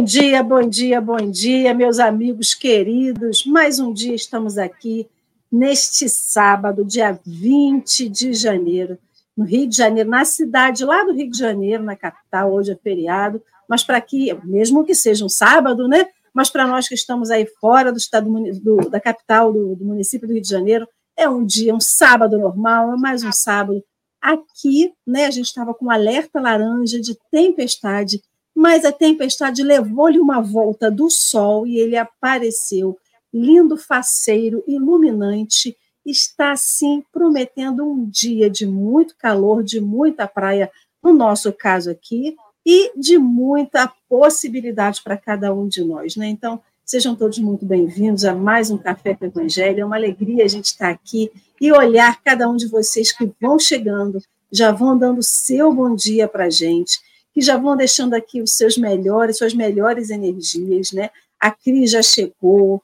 Bom dia, bom dia, bom dia, meus amigos queridos. Mais um dia estamos aqui neste sábado, dia 20 de janeiro, no Rio de Janeiro, na cidade lá do Rio de Janeiro, na capital, hoje é feriado, mas para que, mesmo que seja um sábado, né? Mas para nós que estamos aí fora do estado do, da capital do, do município do Rio de Janeiro, é um dia, um sábado normal, é mais um sábado. Aqui, né, a gente estava com um alerta laranja de tempestade mas a tempestade levou-lhe uma volta do sol e ele apareceu, lindo, faceiro, iluminante, está assim prometendo um dia de muito calor, de muita praia, no nosso caso aqui, e de muita possibilidade para cada um de nós, né? Então, sejam todos muito bem-vindos a mais um Café com Evangelho. É uma alegria a gente estar aqui e olhar cada um de vocês que vão chegando, já vão dando seu bom dia para a gente que já vão deixando aqui os seus melhores, suas melhores energias, né? A Cris já chegou,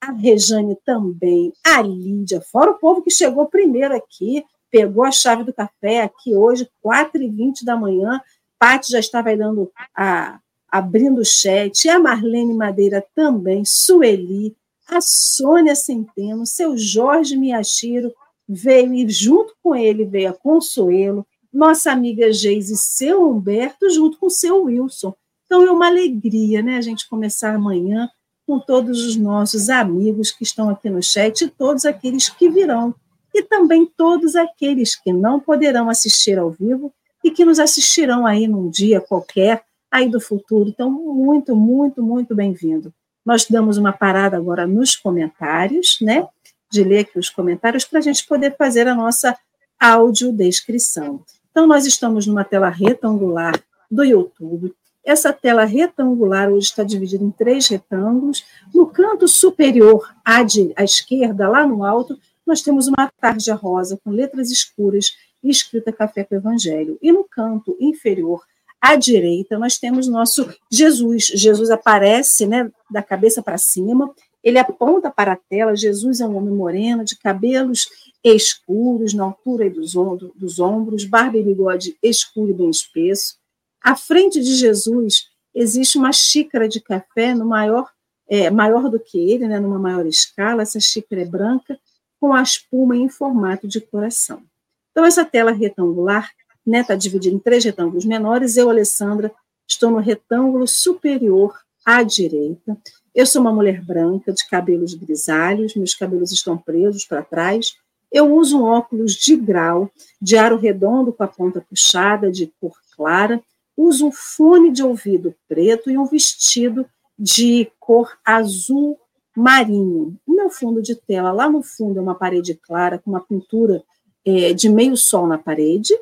a Rejane também, a Lídia, fora o povo que chegou primeiro aqui, pegou a chave do café aqui hoje, 4h20 da manhã, Paty já estava dando a, abrindo o chat, a Marlene Madeira também, Sueli, a Sônia Centeno, seu Jorge Miyashiro veio e junto com ele veio a Consuelo, nossa amiga Geise seu Humberto, junto com seu Wilson. Então é uma alegria, né, a gente começar amanhã com todos os nossos amigos que estão aqui no chat e todos aqueles que virão. E também todos aqueles que não poderão assistir ao vivo e que nos assistirão aí num dia qualquer, aí do futuro. Então, muito, muito, muito bem-vindo. Nós damos uma parada agora nos comentários, né? De ler aqui os comentários para a gente poder fazer a nossa audiodescrição. Então, nós estamos numa tela retangular do YouTube. Essa tela retangular hoje está dividida em três retângulos. No canto superior, à, à esquerda, lá no alto, nós temos uma tarja rosa com letras escuras e escrita Café com Evangelho. E no canto inferior, à direita, nós temos nosso Jesus. Jesus aparece né, da cabeça para cima, ele aponta para a tela. Jesus é um homem moreno, de cabelos escuros, na altura dos, dos ombros, barba e bigode escuro e bem espesso. À frente de Jesus existe uma xícara de café no maior, é, maior do que ele, né, numa maior escala. Essa xícara é branca, com a espuma em formato de coração. Então, essa tela retangular está né, tá dividida em três retângulos menores. Eu, Alessandra, estou no retângulo superior à direita. Eu sou uma mulher branca, de cabelos grisalhos, meus cabelos estão presos para trás eu uso um óculos de grau, de aro redondo com a ponta puxada, de cor clara, uso um fone de ouvido preto e um vestido de cor azul marinho. O meu fundo de tela, lá no fundo, é uma parede clara com uma pintura é, de meio sol na parede.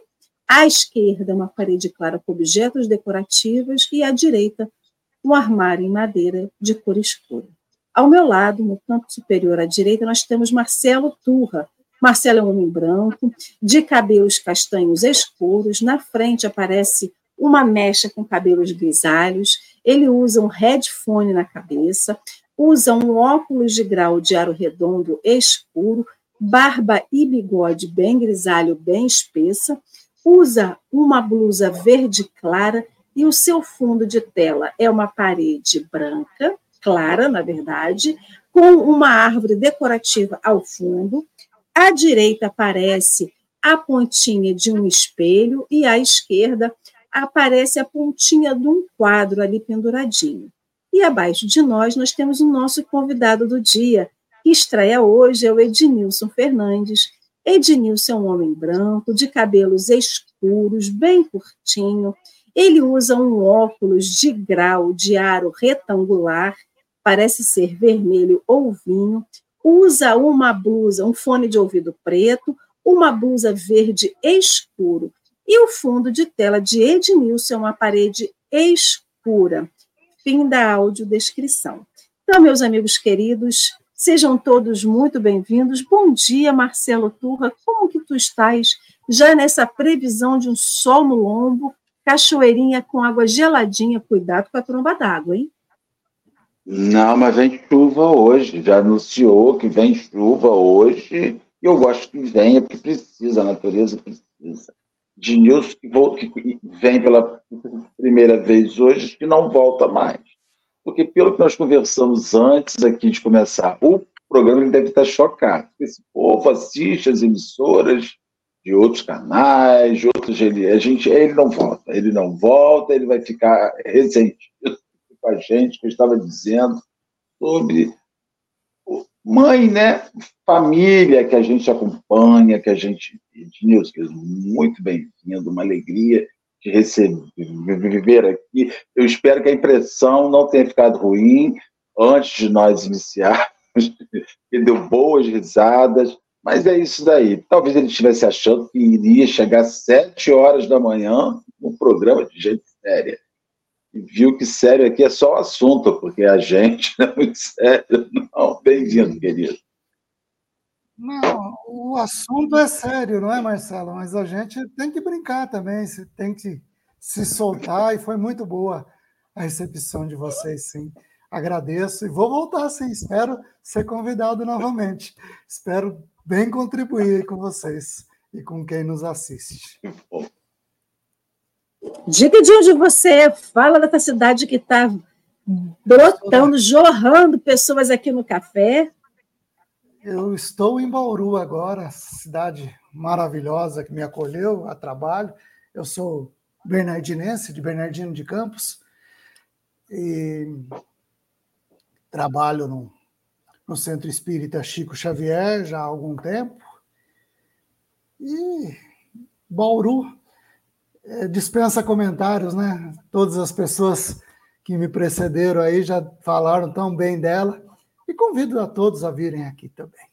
À esquerda, é uma parede clara com objetos decorativos e à direita, um armário em madeira de cor escura. Ao meu lado, no canto superior à direita, nós temos Marcelo Turra, Marcelo é um homem branco, de cabelos castanhos escuros, na frente aparece uma mecha com cabelos grisalhos, ele usa um headphone na cabeça, usa um óculos de grau de aro redondo escuro, barba e bigode bem grisalho, bem espessa, usa uma blusa verde clara e o seu fundo de tela é uma parede branca, clara, na verdade, com uma árvore decorativa ao fundo, à direita aparece a pontinha de um espelho e à esquerda aparece a pontinha de um quadro ali penduradinho. E abaixo de nós, nós temos o nosso convidado do dia, que estreia hoje, é o Ednilson Fernandes. Ednilson é um homem branco, de cabelos escuros, bem curtinho. Ele usa um óculos de grau de aro retangular, parece ser vermelho ou vinho, usa uma blusa, um fone de ouvido preto, uma blusa verde escuro e o fundo de tela de Ednilson é uma parede escura. Fim da audiodescrição. Então, meus amigos queridos, sejam todos muito bem-vindos. Bom dia, Marcelo Turra. Como que tu estás já nessa previsão de um sol no lombo, cachoeirinha com água geladinha? Cuidado com a tromba d'água, hein? Não, mas vem chuva hoje. Já anunciou que vem chuva hoje. E eu gosto que venha, porque precisa, a natureza precisa. De Nilson, que, que vem pela primeira vez hoje, que não volta mais. porque pelo que nós conversamos antes aqui de começar o programa, ele deve estar chocado. Esse povo assiste as emissoras de outros canais, de outros. Ele, a gente, ele não volta, ele não volta, ele vai ficar ressentido com a gente, que eu estava dizendo sobre mãe, né? Família que a gente acompanha, que a gente. Ednilson, muito bem-vindo, uma alegria de receber aqui. Eu espero que a impressão não tenha ficado ruim antes de nós iniciarmos. Ele deu boas risadas, mas é isso daí. Talvez ele estivesse achando que iria chegar às sete horas da manhã no programa de gente séria e viu que sério aqui é só o assunto, porque a gente não é muito sério. Não, bem-vindo, querido. Não, o assunto é sério, não é, Marcelo? Mas a gente tem que brincar também, tem que se soltar, e foi muito boa a recepção de vocês, sim. Agradeço e vou voltar, sim. Espero ser convidado novamente. Espero bem contribuir com vocês e com quem nos assiste. Diga de onde você é, fala dessa cidade que está brotando, jorrando pessoas aqui no café. Eu estou em Bauru agora, cidade maravilhosa que me acolheu a trabalho. Eu sou bernardinense, de Bernardino de Campos, e trabalho no, no Centro Espírita Chico Xavier já há algum tempo. E Bauru é, dispensa comentários, né? Todas as pessoas que me precederam aí já falaram tão bem dela. E convido a todos a virem aqui também.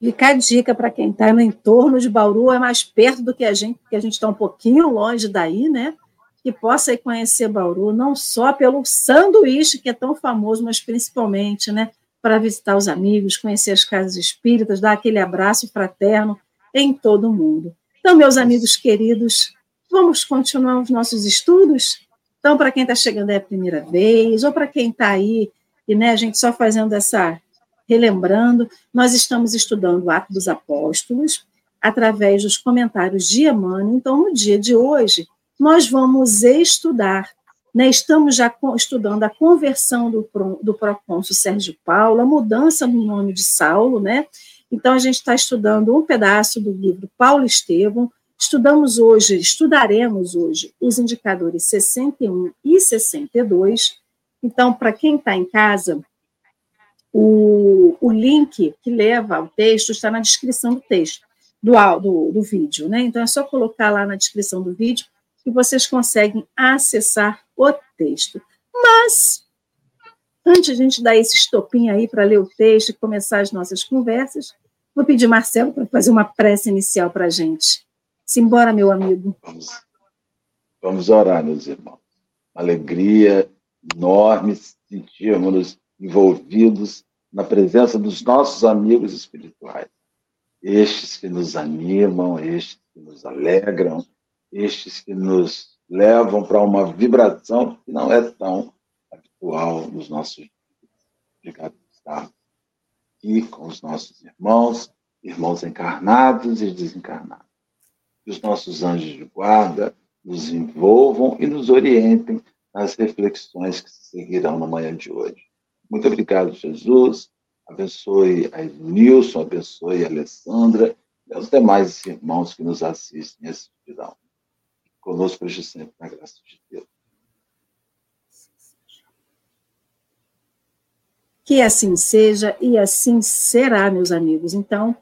Fica a dica para quem está no entorno de Bauru, é mais perto do que a gente, porque a gente está um pouquinho longe daí, né? Que possa ir conhecer Bauru, não só pelo sanduíche, que é tão famoso, mas principalmente, né? Para visitar os amigos, conhecer as casas espíritas, dar aquele abraço fraterno em todo o mundo. Então, meus amigos queridos, vamos continuar os nossos estudos? Então, para quem está chegando é a primeira vez, ou para quem está aí, e né, a gente só fazendo essa, relembrando, nós estamos estudando o Ato dos Apóstolos, através dos comentários de Emmanuel. Então, no dia de hoje, nós vamos estudar, né, estamos já estudando a conversão do, do procônsul Sérgio Paulo, a mudança no nome de Saulo, né, então, a gente está estudando um pedaço do livro Paulo Estevam. Estudamos hoje, estudaremos hoje os indicadores 61 e 62. Então, para quem está em casa, o, o link que leva ao texto está na descrição do texto, do, do, do vídeo. Né? Então, é só colocar lá na descrição do vídeo que vocês conseguem acessar o texto. Mas, antes de a gente dar esse estopim aí para ler o texto e começar as nossas conversas, Vou pedir Marcelo para fazer uma prece inicial para a gente. Simbora, meu amigo. Vamos, vamos orar, meus irmãos. Alegria enorme sentirmos envolvidos na presença dos nossos amigos espirituais. Estes que nos animam, estes que nos alegram, estes que nos levam para uma vibração que não é tão habitual nos nossos dias. Obrigado por estar aqui com os nossos irmãos, irmãos encarnados e desencarnados. Que os nossos anjos de guarda nos envolvam e nos orientem nas reflexões que se seguirão na manhã de hoje. Muito obrigado, Jesus. Abençoe a Nilson, abençoe a Alessandra e os demais irmãos que nos assistem e assistirão. Conosco hoje sempre, na graça de Deus. Que assim seja e assim será, meus amigos. Então,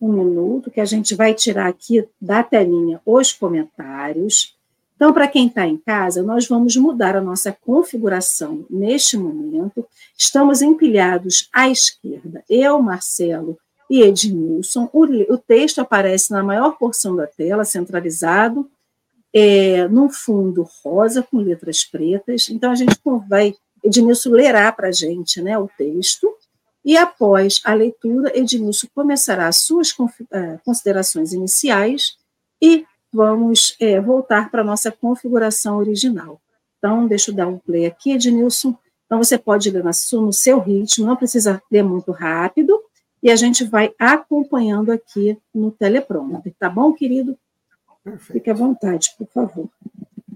um minuto que a gente vai tirar aqui da telinha os comentários. Então, para quem está em casa, nós vamos mudar a nossa configuração neste momento. Estamos empilhados à esquerda, eu, Marcelo e Edmilson. O, o texto aparece na maior porção da tela, centralizado, é, num fundo rosa com letras pretas. Então, a gente vai Edmilson lerá para a gente né, o texto, e após a leitura, Edmilson começará as suas é, considerações iniciais e vamos é, voltar para a nossa configuração original. Então, deixa eu dar um play aqui, Edmilson. Então, você pode ler no seu ritmo, não precisa ler muito rápido, e a gente vai acompanhando aqui no teleprompter, tá bom, querido? Perfeito. Fique à vontade, por favor.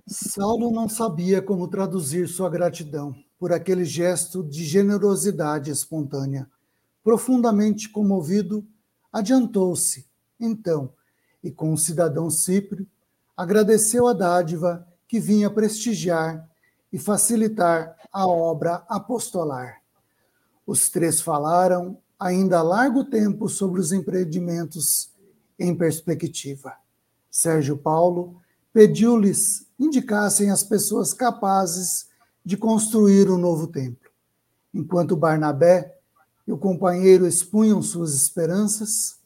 Saulo não sabia como traduzir sua gratidão por aquele gesto de generosidade espontânea. Profundamente comovido, adiantou-se, então, e com o cidadão Cíprio, agradeceu a dádiva que vinha prestigiar e facilitar a obra apostolar. Os três falaram ainda há largo tempo sobre os empreendimentos em perspectiva. Sérgio Paulo pediu-lhes indicassem as pessoas capazes de construir o um novo templo. Enquanto Barnabé e o companheiro expunham suas esperanças,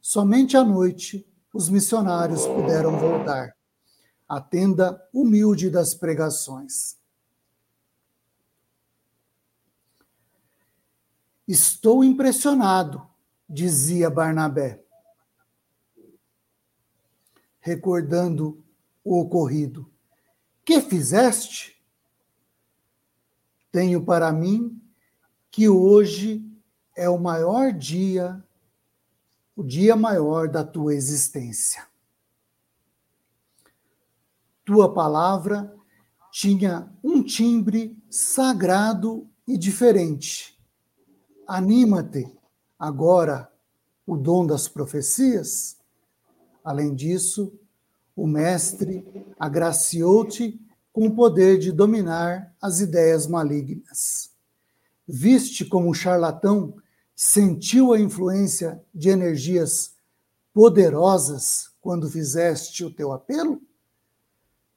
somente à noite os missionários puderam voltar à tenda humilde das pregações. Estou impressionado, dizia Barnabé, recordando o ocorrido. Que fizeste? Tenho para mim que hoje é o maior dia, o dia maior da tua existência. Tua palavra tinha um timbre sagrado e diferente. Anima-te agora o dom das profecias. Além disso, o Mestre agraciou-te com o poder de dominar as ideias malignas. Viste como o charlatão sentiu a influência de energias poderosas quando fizeste o teu apelo?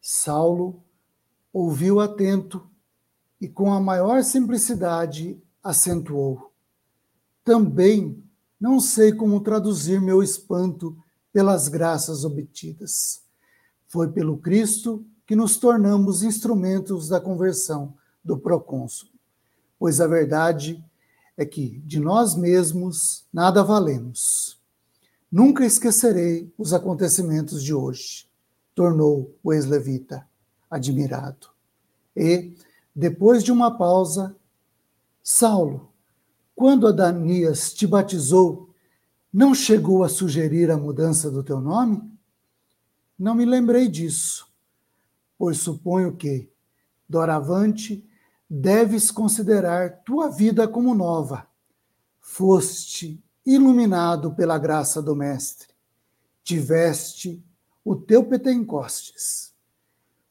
Saulo ouviu atento e, com a maior simplicidade, acentuou: Também não sei como traduzir meu espanto pelas graças obtidas. Foi pelo Cristo que nos tornamos instrumentos da conversão do procônsul. Pois a verdade é que de nós mesmos nada valemos. Nunca esquecerei os acontecimentos de hoje, tornou o ex-levita, admirado. E, depois de uma pausa, Saulo, quando Adanias te batizou, não chegou a sugerir a mudança do teu nome? Não me lembrei disso, pois suponho que, doravante, deves considerar tua vida como nova. Foste iluminado pela graça do Mestre, tiveste o teu Pentecostes,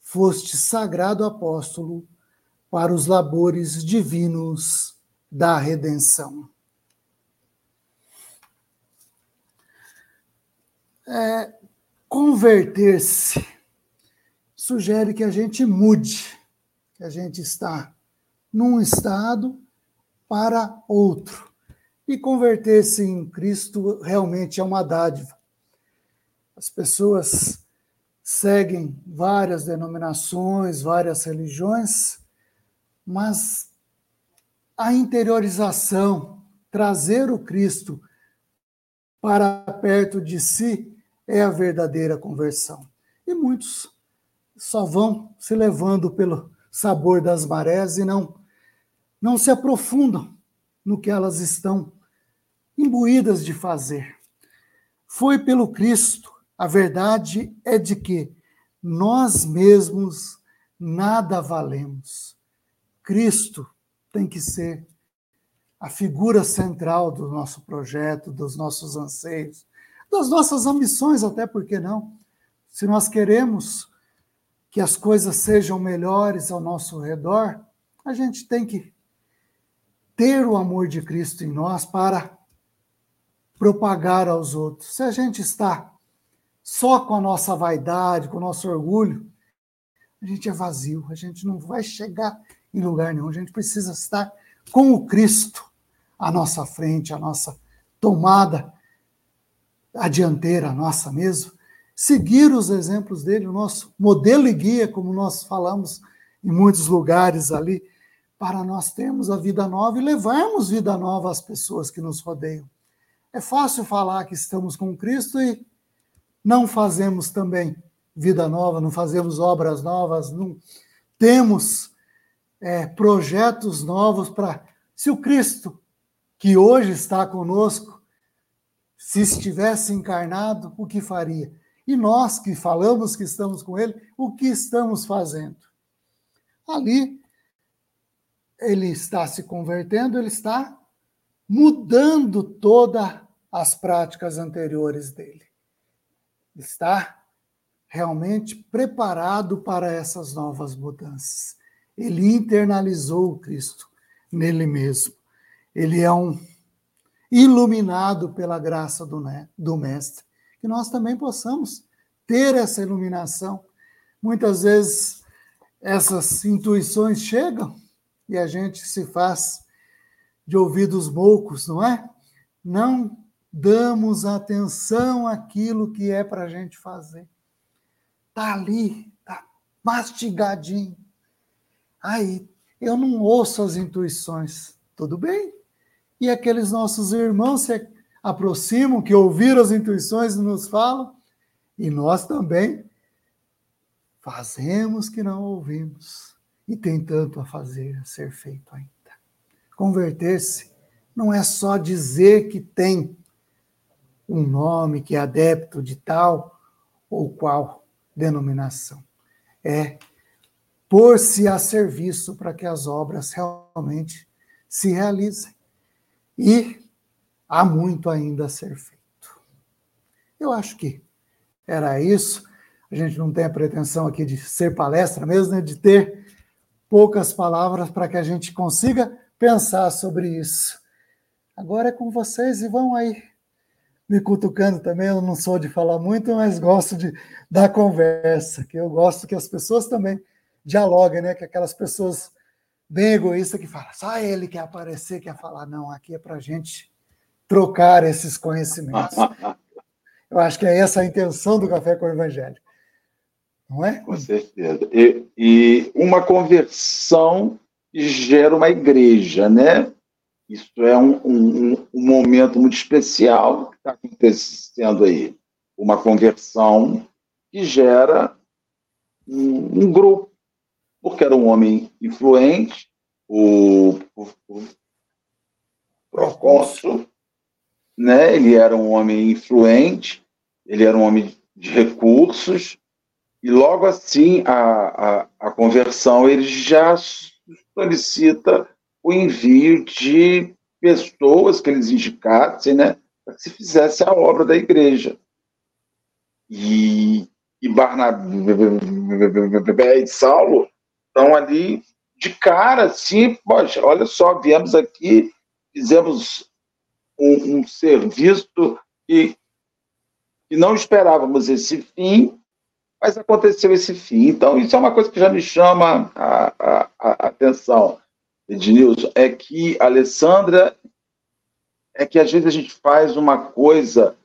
foste sagrado apóstolo para os labores divinos da redenção. É, Converter-se sugere que a gente mude, que a gente está num estado para outro. E converter-se em Cristo realmente é uma dádiva. As pessoas seguem várias denominações, várias religiões, mas a interiorização, trazer o Cristo para perto de si, é a verdadeira conversão. E muitos só vão se levando pelo sabor das marés e não não se aprofundam no que elas estão imbuídas de fazer. Foi pelo Cristo. A verdade é de que nós mesmos nada valemos. Cristo tem que ser a figura central do nosso projeto, dos nossos anseios, das nossas ambições, até porque não. Se nós queremos que as coisas sejam melhores ao nosso redor, a gente tem que ter o amor de Cristo em nós para propagar aos outros. Se a gente está só com a nossa vaidade, com o nosso orgulho, a gente é vazio, a gente não vai chegar em lugar nenhum. A gente precisa estar com o Cristo à nossa frente, à nossa tomada a dianteira nossa mesmo, seguir os exemplos dele, o nosso modelo e guia, como nós falamos em muitos lugares ali, para nós termos a vida nova e levarmos vida nova às pessoas que nos rodeiam. É fácil falar que estamos com Cristo e não fazemos também vida nova, não fazemos obras novas, não temos é, projetos novos para. Se o Cristo, que hoje está conosco, se estivesse encarnado, o que faria? E nós que falamos que estamos com Ele, o que estamos fazendo? Ali, ele está se convertendo, ele está mudando todas as práticas anteriores dele. Está realmente preparado para essas novas mudanças. Ele internalizou o Cristo nele mesmo. Ele é um iluminado pela graça do, né, do Mestre. Que nós também possamos ter essa iluminação. Muitas vezes essas intuições chegam e a gente se faz de ouvidos moucos, não é? Não damos atenção àquilo que é para a gente fazer. Está ali, está mastigadinho. Aí, eu não ouço as intuições. Tudo bem? E aqueles nossos irmãos se aproximam, que ouviram as intuições e nos falam, e nós também fazemos que não ouvimos. E tem tanto a fazer, a ser feito ainda. Converter-se não é só dizer que tem um nome, que é adepto de tal ou qual denominação. É pôr-se a serviço para que as obras realmente se realizem. E há muito ainda a ser feito. Eu acho que era isso. A gente não tem a pretensão aqui de ser palestra mesmo, né? de ter poucas palavras para que a gente consiga pensar sobre isso. Agora é com vocês e vão aí me cutucando também. Eu não sou de falar muito, mas gosto de dar conversa, que eu gosto que as pessoas também dialoguem, né? Que aquelas pessoas bem egoístas que falam, só ele quer aparecer, quer falar. Não, aqui é para a gente trocar esses conhecimentos. Eu acho que é essa a intenção do Café com o Evangelho. Não é? Com certeza. E, e uma conversão gera uma igreja, né? Isso é um, um, um momento muito especial que está acontecendo aí. Uma conversão que gera um, um, grupo, porque era um homem influente, o, o, o Procónsul, né? ele era um homem influente, ele era um homem de recursos, e logo assim a, a, a conversão ele já solicita o envio de pessoas que eles indicassem, né, para que se fizesse a obra da igreja. E, e Barnabé e Saulo estão ali de cara, assim, poxa, olha só, viemos aqui, fizemos um, um serviço e, e não esperávamos esse fim, mas aconteceu esse fim. Então, isso é uma coisa que já me chama a, a, a atenção. Ednilson, é que, Alessandra, é que às vezes a gente faz uma coisa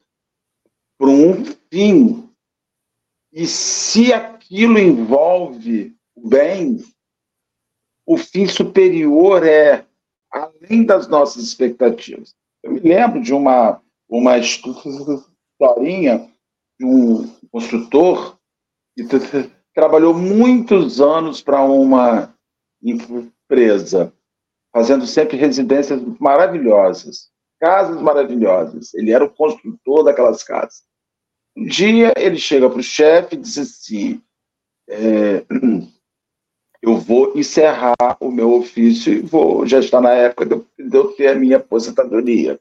para um fim, e se aquilo envolve bem, o fim superior é além das nossas expectativas. Eu me lembro de uma, uma historinha de um construtor que trabalhou muitos anos para uma empresa, fazendo sempre residências maravilhosas, casas maravilhosas. Ele era o construtor daquelas casas. Um dia ele chega para o chefe e diz assim: é, eu vou encerrar o meu ofício e vou, já está na época de eu, de eu ter a minha aposentadoria.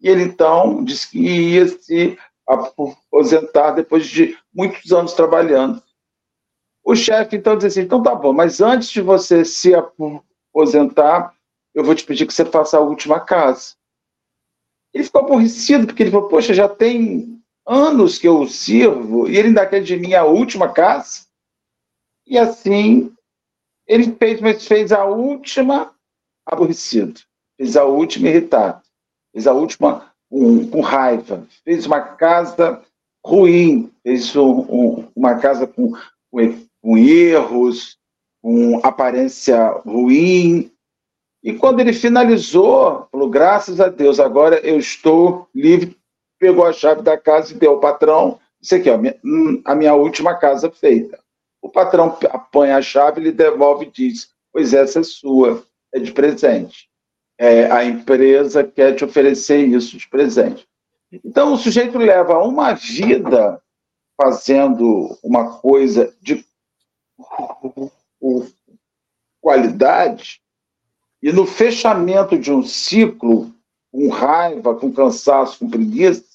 E ele então disse que ia se aposentar depois de muitos anos trabalhando. O chefe então diz assim: então tá bom, mas antes de você se aposentar, eu vou te pedir que você faça a última casa. Ele ficou aborrecido, porque ele falou: poxa, já tem anos que eu sirvo e ele ainda quer de mim a última casa. E assim, ele fez, mas fez a última aborrecido, fez a última irritado, fez a última com, com raiva, fez uma casa ruim, fez um, um, uma casa com, com com erros, com aparência ruim. E quando ele finalizou, falou: graças a Deus, agora eu estou livre. Pegou a chave da casa e deu ao patrão. Isso aqui, ó, a minha última casa feita. O patrão apanha a chave, ele devolve e diz: Pois essa é sua, é de presente. É, a empresa quer te oferecer isso de presente. Então, o sujeito leva uma vida fazendo uma coisa de qualidade, e no fechamento de um ciclo, com raiva, com cansaço, com preguiça,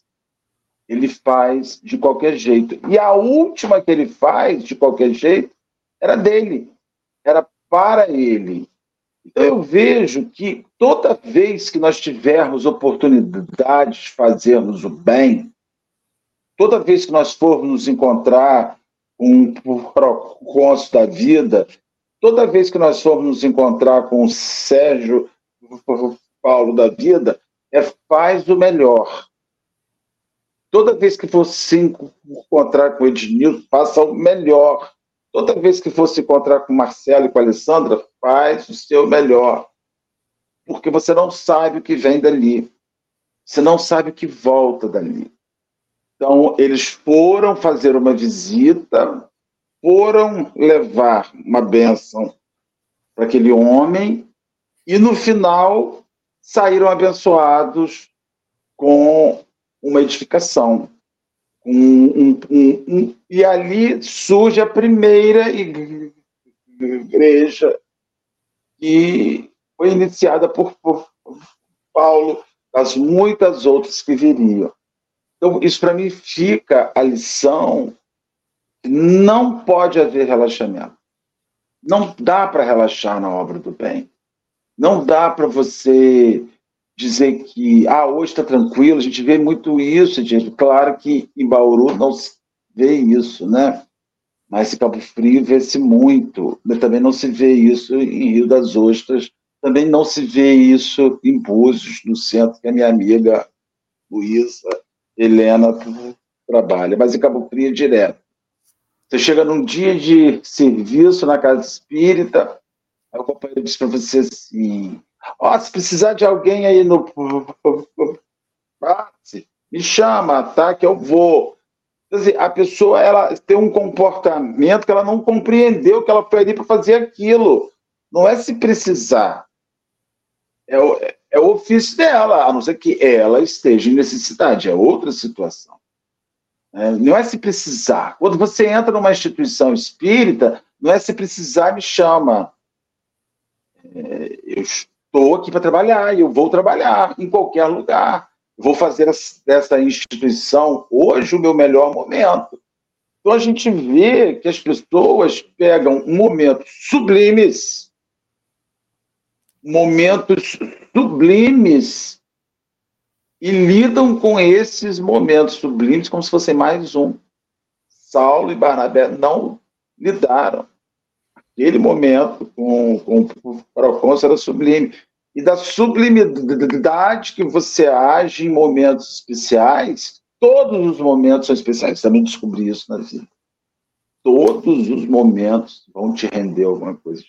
ele faz de qualquer jeito. E a última que ele faz de qualquer jeito era dele, era para ele. Então eu vejo que toda vez que nós tivermos oportunidade de fazermos o bem, toda vez que nós formos nos encontrar com um propósito da vida, toda vez que nós formos nos encontrar com o Sérgio Paulo da vida, é faz o melhor. Toda vez que for se encontrar com o Ednilson, faça o melhor. Toda vez que for se encontrar com o Marcelo e com a Alessandra, faz o seu melhor. Porque você não sabe o que vem dali. Você não sabe o que volta dali. Então, eles foram fazer uma visita, foram levar uma bênção para aquele homem, e no final saíram abençoados com uma edificação. Um, um, um, e ali surge a primeira igreja que foi iniciada por, por Paulo, das muitas outras que viriam. Então, isso para mim fica a lição: não pode haver relaxamento. Não dá para relaxar na obra do bem. Não dá para você dizer que ah, hoje está tranquilo, a gente vê muito isso, gente. Claro que em Bauru não se vê isso, né? Mas em Cabo Frio vê-se muito. Mas também não se vê isso em Rio das Ostras, também não se vê isso em Búzios, no centro, que a minha amiga Luísa Helena trabalha, mas em Cabo Frio é direto. Você chega num dia de serviço na casa espírita, aí o companheiro diz para você assim: Ó, oh, se precisar de alguém aí no. Me chama, tá? Que eu vou. Quer dizer, a pessoa ela tem um comportamento que ela não compreendeu que ela foi ali para fazer aquilo. Não é se precisar. É o, é o ofício dela, a não ser que ela esteja em necessidade. É outra situação. É, não é se precisar. Quando você entra numa instituição espírita, não é se precisar, me chama. É, eu estou aqui para trabalhar e eu vou trabalhar em qualquer lugar. Vou fazer dessa instituição hoje o meu melhor momento. Então a gente vê que as pessoas pegam momentos sublimes, momentos sublimes e lidam com esses momentos sublimes como se fossem mais um. Saulo e Barnabé não lidaram aquele momento com, com o Procônsul era sublime. E da sublimidade que você age em momentos especiais, todos os momentos são especiais. Também descobri isso na vida. Todos os momentos vão te render alguma coisa.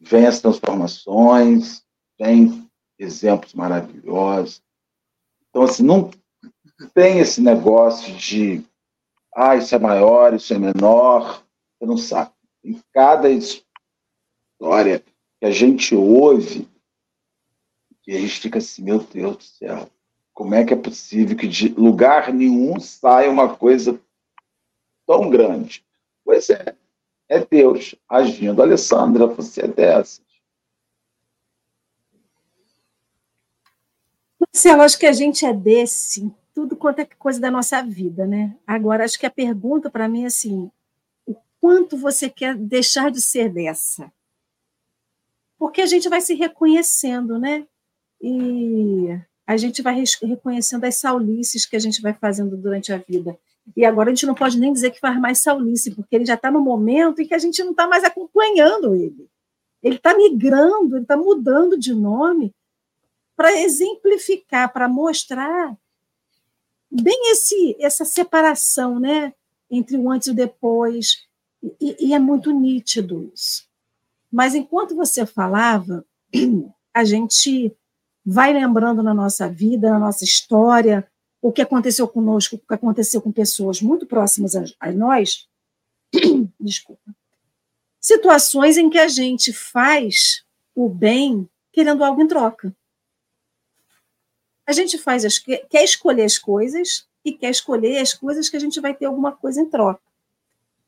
Vem as transformações, vem exemplos maravilhosos. Então, assim, não tem esse negócio de ah, isso é maior, isso é menor. Você não sabe. Em cada história que a gente ouve, que a gente fica assim, meu Deus do céu, como é que é possível que de lugar nenhum saia uma coisa tão grande? Pois é, é Deus agindo. Alessandra, você é dessas. Marcelo, acho que a gente é desse tudo quanto é coisa da nossa vida, né? Agora, acho que a pergunta para mim é assim: quanto você quer deixar de ser dessa. Porque a gente vai se reconhecendo, né? E a gente vai reconhecendo as saulices que a gente vai fazendo durante a vida. E agora a gente não pode nem dizer que faz mais saulice, porque ele já está no momento em que a gente não está mais acompanhando ele. Ele está migrando, ele está mudando de nome para exemplificar, para mostrar bem esse, essa separação né, entre o antes e o depois, e, e é muito nítido isso. Mas enquanto você falava, a gente vai lembrando na nossa vida, na nossa história, o que aconteceu conosco, o que aconteceu com pessoas muito próximas a, a nós. Desculpa. Situações em que a gente faz o bem querendo algo em troca. A gente faz as, quer escolher as coisas e quer escolher as coisas que a gente vai ter alguma coisa em troca.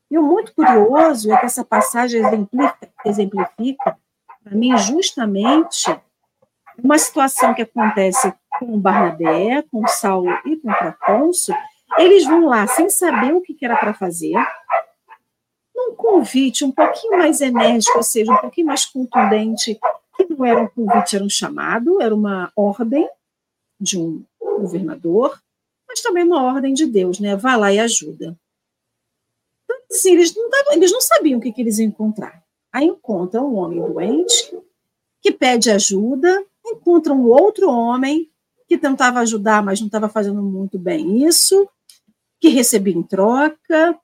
E o muito curioso é que essa passagem exemplifica, exemplifica para mim, justamente uma situação que acontece com Barnabé, com Saulo e com o Procônsul, eles vão lá sem saber o que era para fazer, num convite um pouquinho mais enérgico, ou seja, um pouquinho mais contundente, que não era um convite, era um chamado, era uma ordem de um governador, mas também uma ordem de Deus, né? Vá lá e ajuda. Assim, eles não, eles não sabiam o que, que eles iam encontrar. Aí encontram um homem doente que pede ajuda, encontram um outro homem que tentava ajudar, mas não estava fazendo muito bem isso, que recebia em troca,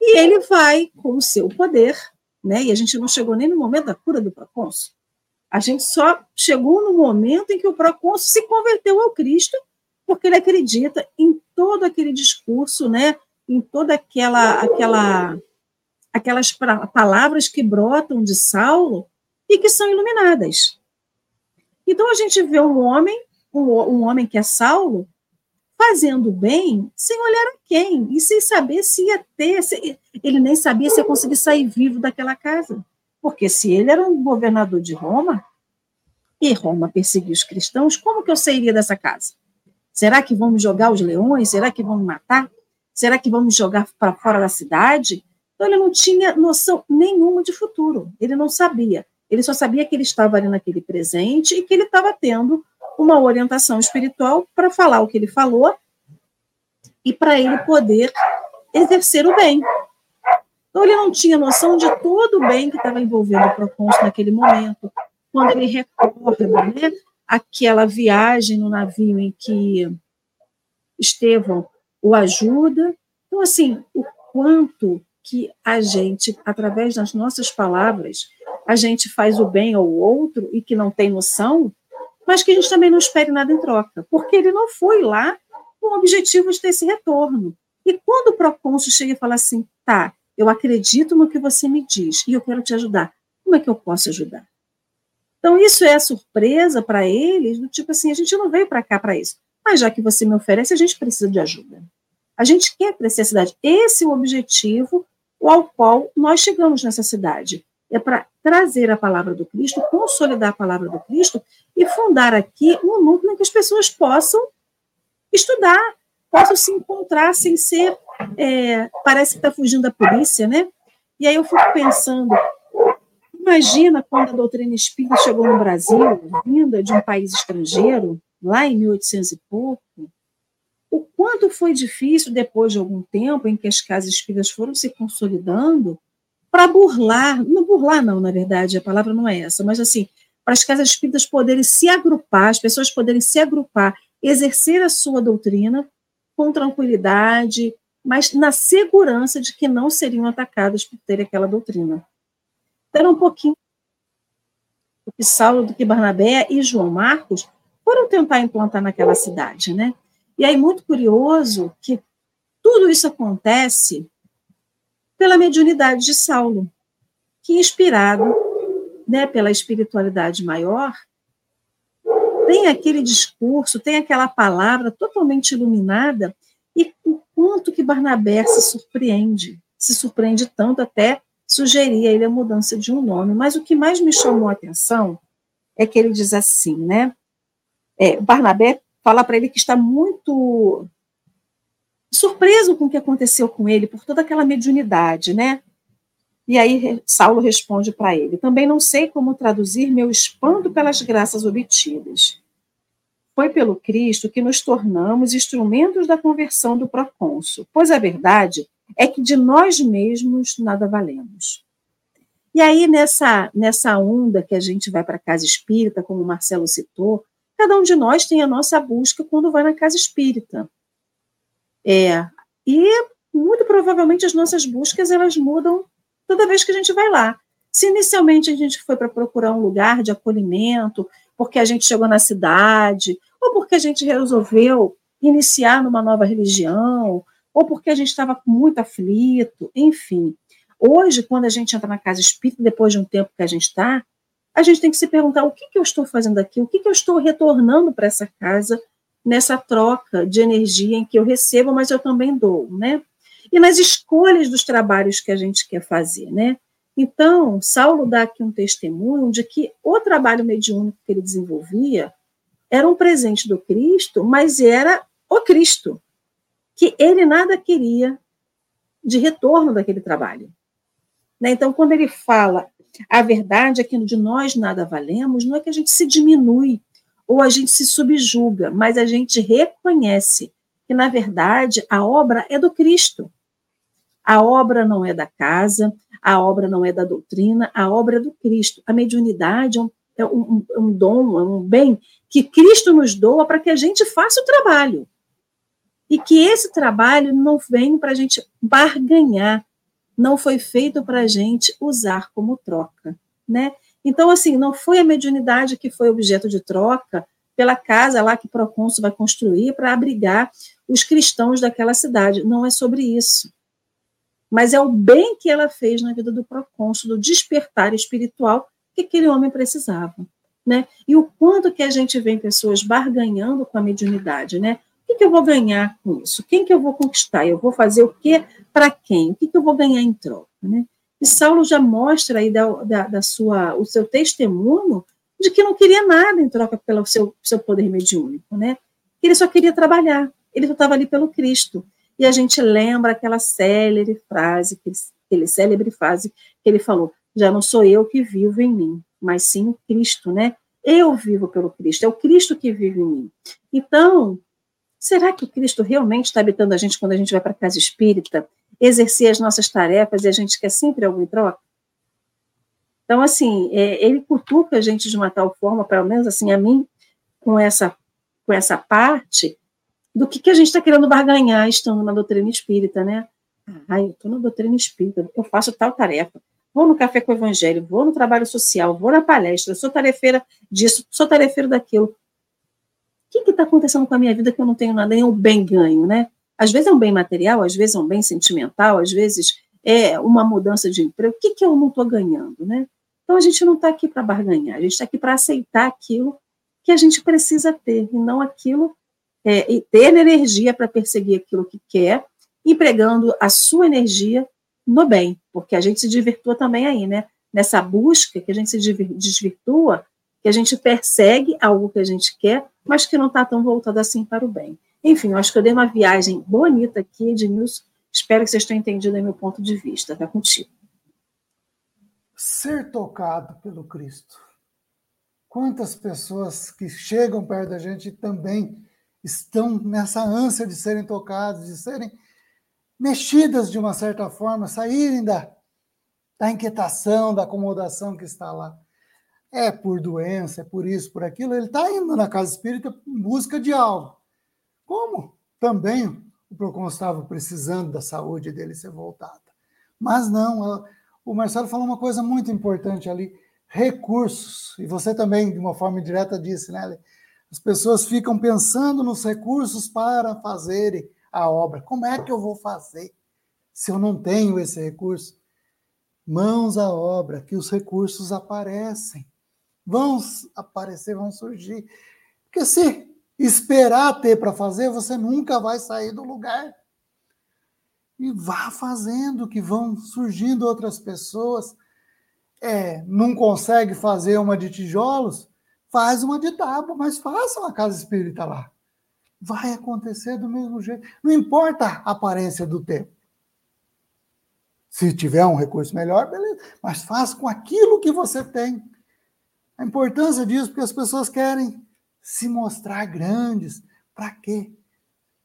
e ele vai com o seu poder, né? E a gente não chegou nem no momento da cura do procônsul. A gente só chegou no momento em que o procônsul se converteu ao Cristo, porque ele acredita em todo aquele discurso, né? Em toda aquela aquela aquelas palavras que brotam de Saulo e que são iluminadas. Então a gente vê um homem, um, um homem que é Saulo, fazendo bem sem olhar a quem e sem saber se ia ter. Se, ele nem sabia se ia conseguir sair vivo daquela casa. Porque se ele era um governador de Roma e Roma perseguia os cristãos, como que eu sairia dessa casa? Será que vão me jogar os leões? Será que vão me matar? Será que me jogar para fora da cidade? Então ele não tinha noção nenhuma de futuro. Ele não sabia. Ele só sabia que ele estava ali naquele presente e que ele estava tendo uma orientação espiritual para falar o que ele falou e para ele poder exercer o bem. Então, ele não tinha noção de todo o bem que estava envolvendo o Procônsul naquele momento, quando ele recorda né, aquela viagem no navio em que Estevão o ajuda. Então, assim, o quanto que a gente, através das nossas palavras, a gente faz o bem ao outro e que não tem noção, mas que a gente também não espere nada em troca, porque ele não foi lá com o objetivo de ter esse retorno. E quando o procônsul chega e fala assim, tá, eu acredito no que você me diz e eu quero te ajudar, como é que eu posso ajudar? Então, isso é surpresa para eles, do tipo assim, a gente não veio para cá para isso, mas já que você me oferece, a gente precisa de ajuda. A gente quer crescer a cidade. Esse é o objetivo ao qual nós chegamos nessa cidade é para trazer a palavra do Cristo, consolidar a palavra do Cristo e fundar aqui um núcleo em que as pessoas possam estudar, possam se encontrar sem ser. É, parece que está fugindo da polícia, né? E aí eu fico pensando, imagina quando a doutrina espírita chegou no Brasil, vinda de um país estrangeiro, lá em 1800 e pouco, o quanto foi difícil, depois de algum tempo em que as casas espíritas foram se consolidando, para burlar, não burlar não, na verdade, a palavra não é essa, mas assim, para as casas espíritas poderem se agrupar, as pessoas poderem se agrupar, exercer a sua doutrina com tranquilidade, mas na segurança de que não seriam atacadas por ter aquela doutrina. Então, era um pouquinho do que Saulo, do que Barnabé e João Marcos foram tentar implantar naquela cidade, né? E aí, muito curioso que tudo isso acontece pela mediunidade de Saulo, que, inspirado né, pela espiritualidade maior, tem aquele discurso, tem aquela palavra totalmente iluminada, e o quanto que Barnabé se surpreende, se surpreende tanto até sugerir a ele a mudança de um nome. Mas o que mais me chamou a atenção é que ele diz assim, né? É, Barnabé fala para ele que está muito surpreso com o que aconteceu com ele, por toda aquela mediunidade, né? E aí Saulo responde para ele: Também não sei como traduzir meu espanto pelas graças obtidas. Foi pelo Cristo que nos tornamos instrumentos da conversão do procônsul, pois a verdade é que de nós mesmos nada valemos. E aí, nessa, nessa onda que a gente vai para a casa espírita, como o Marcelo citou, cada um de nós tem a nossa busca quando vai na casa espírita. É, e muito provavelmente as nossas buscas elas mudam toda vez que a gente vai lá. Se inicialmente a gente foi para procurar um lugar de acolhimento, porque a gente chegou na cidade, ou porque a gente resolveu iniciar numa nova religião, ou porque a gente estava muito aflito, enfim. Hoje, quando a gente entra na casa espírita, depois de um tempo que a gente está, a gente tem que se perguntar o que, que eu estou fazendo aqui, o que, que eu estou retornando para essa casa nessa troca de energia em que eu recebo, mas eu também dou, né? E nas escolhas dos trabalhos que a gente quer fazer, né? Então, Saulo dá aqui um testemunho de que o trabalho mediúnico que ele desenvolvia era um presente do Cristo, mas era o Cristo, que ele nada queria de retorno daquele trabalho. Né? Então, quando ele fala a verdade é que de nós nada valemos, não é que a gente se diminui ou a gente se subjuga, mas a gente reconhece que, na verdade, a obra é do Cristo. A obra não é da casa, a obra não é da doutrina, a obra é do Cristo. A mediunidade é um, é um, é um dom, é um bem que Cristo nos doa para que a gente faça o trabalho. E que esse trabalho não vem para a gente barganhar, não foi feito para a gente usar como troca, né? Então, assim, não foi a mediunidade que foi objeto de troca pela casa lá que Procônsul vai construir para abrigar os cristãos daquela cidade. Não é sobre isso. Mas é o bem que ela fez na vida do Procônsul, do despertar espiritual que aquele homem precisava. Né? E o quanto que a gente vê pessoas barganhando com a mediunidade, né? Que, que eu vou ganhar com isso? Quem que eu vou conquistar? Eu vou fazer o quê para quem? O que, que eu vou ganhar em troca? Né? E Saulo já mostra aí da, da, da, sua, o seu testemunho de que não queria nada em troca pelo seu, seu poder mediúnico, né? Ele só queria trabalhar, ele estava ali pelo Cristo. E a gente lembra aquela célebre frase, aquele célebre frase que ele falou: já não sou eu que vivo em mim, mas sim o Cristo, né? Eu vivo pelo Cristo, é o Cristo que vive em mim. Então, Será que o Cristo realmente está habitando a gente quando a gente vai para a casa espírita, exercer as nossas tarefas e a gente quer sempre algo em troca? Então, assim, é, ele cutuca a gente de uma tal forma, pelo menos assim, a mim, com essa, com essa parte, do que, que a gente está querendo barganhar estando na doutrina espírita, né? Ah, eu estou na doutrina espírita, eu faço tal tarefa. Vou no café com o evangelho, vou no trabalho social, vou na palestra, sou tarefeira disso, sou tarefeiro daquilo que está acontecendo com a minha vida que eu não tenho nada, nem um bem ganho, né? Às vezes é um bem material, às vezes é um bem sentimental, às vezes é uma mudança de emprego. O que, que eu não estou ganhando, né? Então a gente não está aqui para barganhar, a gente está aqui para aceitar aquilo que a gente precisa ter, e não aquilo, é, e ter energia para perseguir aquilo que quer, empregando a sua energia no bem, porque a gente se desvirtua também aí, né? Nessa busca que a gente se desvirtua, que a gente persegue algo que a gente quer, mas que não está tão voltado assim para o bem. Enfim, eu acho que eu dei uma viagem bonita aqui, Ednilson. Espero que vocês tenham entendido meu ponto de vista. Está contigo. Ser tocado pelo Cristo. Quantas pessoas que chegam perto da gente também estão nessa ânsia de serem tocadas, de serem mexidas de uma certa forma, saírem da, da inquietação, da acomodação que está lá é por doença, é por isso, por aquilo, ele está indo na casa espírita em busca de algo. Como também o Procon estava precisando da saúde dele ser voltada. Mas não, o Marcelo falou uma coisa muito importante ali: recursos. E você também, de uma forma direta, disse, né? As pessoas ficam pensando nos recursos para fazerem a obra. Como é que eu vou fazer se eu não tenho esse recurso? Mãos à obra, que os recursos aparecem vão aparecer, vão surgir. Porque se esperar ter para fazer, você nunca vai sair do lugar. E vá fazendo, que vão surgindo outras pessoas. É, não consegue fazer uma de tijolos? Faz uma de tábua, mas faça uma casa espírita lá. Vai acontecer do mesmo jeito. Não importa a aparência do tempo. Se tiver um recurso melhor, beleza. Mas faça com aquilo que você tem. A importância disso, porque as pessoas querem se mostrar grandes. Para quê?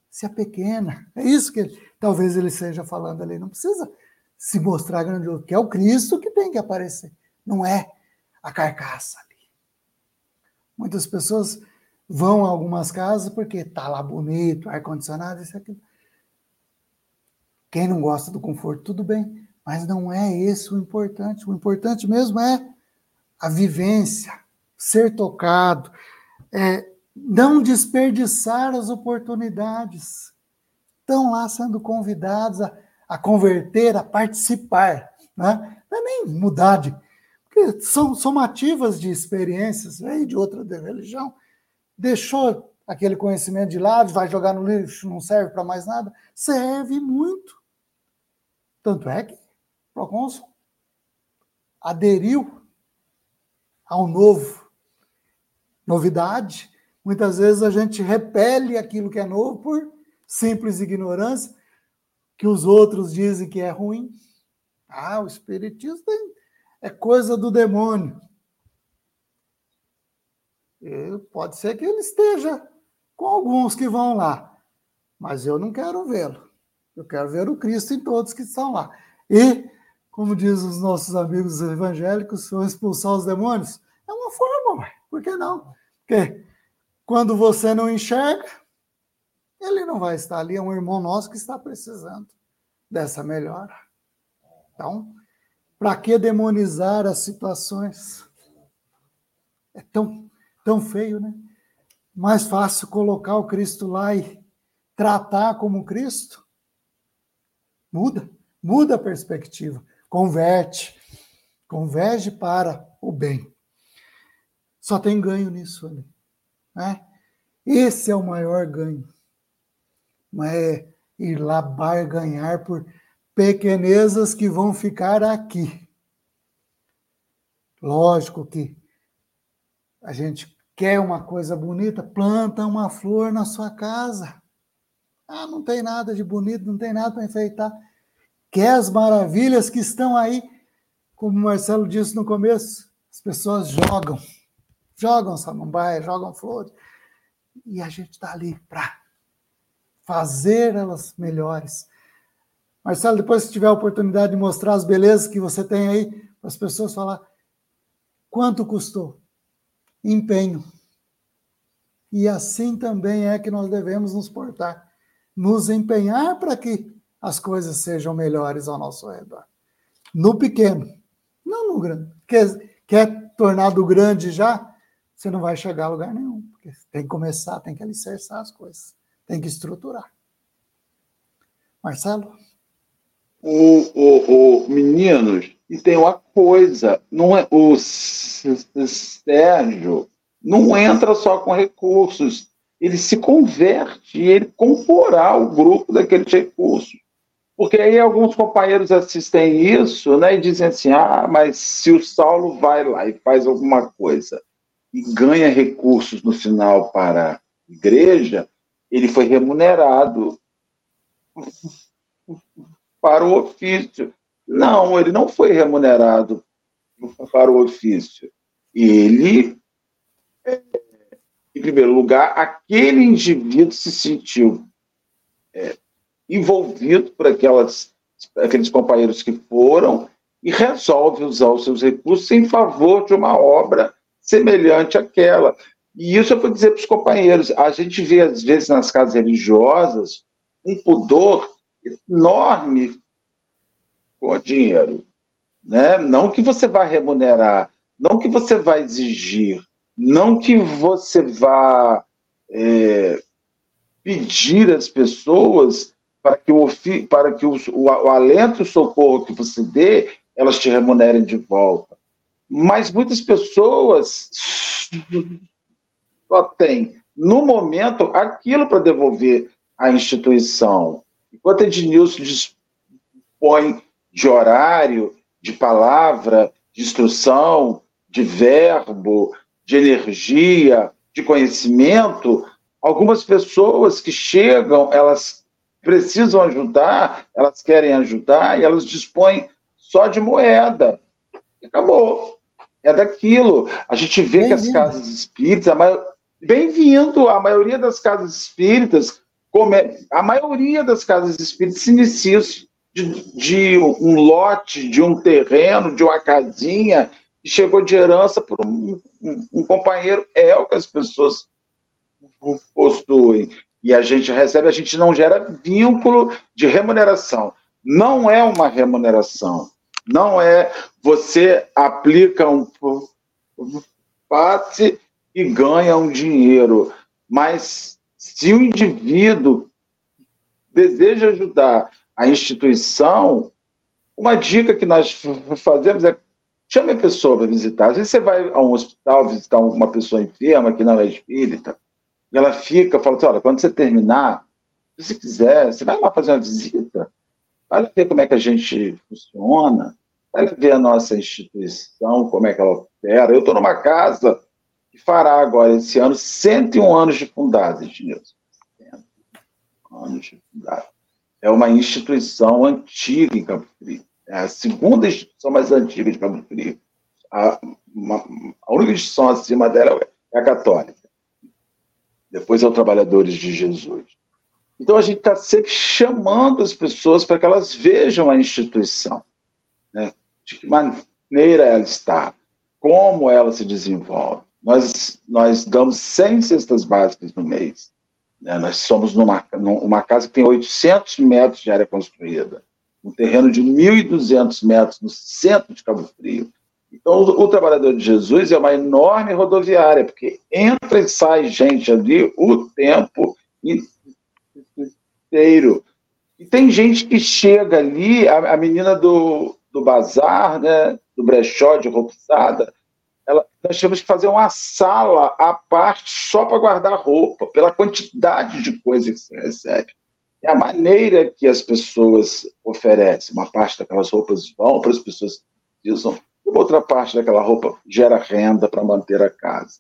Se é pequena. É isso que talvez ele esteja falando ali. Não precisa se mostrar grandioso, que é o Cristo que tem que aparecer. Não é a carcaça ali. Muitas pessoas vão a algumas casas porque está lá bonito, ar-condicionado, isso aquilo. Quem não gosta do conforto, tudo bem. Mas não é esse o importante. O importante mesmo é a vivência, ser tocado, é, não desperdiçar as oportunidades. Estão lá sendo convidados a, a converter, a participar. Né? Não é nem mudar de. Porque são somativas de experiências aí de outra religião. Deixou aquele conhecimento de lado, vai jogar no lixo, não serve para mais nada. Serve muito. Tanto é que o Procônsul aderiu ao novo. Novidade. Muitas vezes a gente repele aquilo que é novo por simples ignorância, que os outros dizem que é ruim. Ah, o Espiritismo é coisa do demônio. Pode ser que ele esteja com alguns que vão lá, mas eu não quero vê-lo. Eu quero ver o Cristo em todos que estão lá. E, como diz os nossos amigos evangélicos, vão expulsar os demônios. É uma forma, por que não? Porque quando você não enxerga, ele não vai estar ali. É um irmão nosso que está precisando dessa melhora. Então, para que demonizar as situações? É tão, tão feio, né? Mais fácil colocar o Cristo lá e tratar como Cristo. Muda, muda a perspectiva, converte, converge para o bem. Só tem ganho nisso ali. Né? Esse é o maior ganho. Não é ir lá barganhar por pequenezas que vão ficar aqui. Lógico que a gente quer uma coisa bonita, planta uma flor na sua casa. Ah, não tem nada de bonito, não tem nada para enfeitar. Quer as maravilhas que estão aí, como o Marcelo disse no começo, as pessoas jogam, jogam samambaia, jogam flores, e a gente está ali para fazer elas melhores. Marcelo, depois se tiver a oportunidade de mostrar as belezas que você tem aí, para as pessoas falar quanto custou? Empenho. E assim também é que nós devemos nos portar, nos empenhar para que as coisas sejam melhores ao nosso redor. No pequeno, não no grande. Quer, quer tornar do grande já, você não vai chegar a lugar nenhum, porque tem que começar, tem que alicerçar as coisas. Tem que estruturar. Marcelo? O, o, o meninos, e tem uma coisa, não é, o Sérgio não entra só com recursos, ele se converte e ele comporá o grupo daqueles recursos. Porque aí alguns companheiros assistem isso né, e dizem assim: ah, mas se o Saulo vai lá e faz alguma coisa e ganha recursos no final para a igreja, ele foi remunerado para o ofício. Não, ele não foi remunerado para o ofício. Ele, em primeiro lugar, aquele indivíduo se sentiu é, envolvido por aquelas, aqueles companheiros que foram e resolve usar os seus recursos em favor de uma obra semelhante àquela. E isso eu vou dizer para os companheiros. A gente vê, às vezes, nas casas religiosas, um pudor enorme com o dinheiro. Né? Não que você vai remunerar, não que você vai exigir, não que você vá é, pedir às pessoas para que, o, para que o, o, o alento e o socorro que você dê, elas te remunerem de volta. Mas muitas pessoas só tem, no momento, aquilo para devolver à instituição. Enquanto Ednilson dispõe de horário, de palavra, de instrução, de verbo, de energia, de conhecimento, algumas pessoas que chegam, elas precisam ajudar, elas querem ajudar e elas dispõem só de moeda. Acabou. É daquilo. A gente vê que as casas espíritas, maior, Bem-vindo! A maioria das casas espíritas, a maioria das casas espíritas se inicia de, de, um lote, de um terreno, de uma casinha, e chegou de herança por um, um, um companheiro. É o que as pessoas possuem. E a gente recebe, a gente não gera vínculo de remuneração. Não é uma remuneração. Não é você aplica um passe e ganha um dinheiro. Mas se o indivíduo deseja ajudar a instituição, uma dica que nós fazemos é chame a pessoa para visitar. Às vezes você vai a um hospital visitar uma pessoa enferma que não é espírita, E ela fica, fala assim, olha, quando você terminar, se você quiser, você vai lá fazer uma visita, vai ver como é que a gente funciona, vai ver a nossa instituição, como é que ela opera. Eu estou numa casa que fará agora, esse ano, 101 anos de fundada, Ednilson. 101 anos de fundada. É uma instituição antiga em Cabo Frio. É a segunda instituição mais antiga de Cabo Frio. A, uma, a única instituição acima dela é a católica. Depois é o Trabalhadores de Jesus. Então a gente está sempre chamando as pessoas para que elas vejam a instituição. Né? De que maneira ela está, como ela se desenvolve. Nós, nós damos 100 cestas básicas no mês. Né? Nós somos numa, numa casa que tem 800 metros de área construída, um terreno de 1.200 metros no centro de Cabo Frio. Então, o, o, Trabalhador de Jesus é uma enorme rodoviária, porque entra e sai gente ali o tempo inteiro. E tem gente que chega ali, a, a menina do, do bazar, né, do brechó de roupa ela, nós temos que fazer uma sala à parte só para guardar roupa, pela quantidade de coisa que você recebe. É a maneira que as pessoas oferecem. Uma parte daquelas roupas vão para as pessoas que precisam, e outra parte daquela roupa gera renda para manter a casa.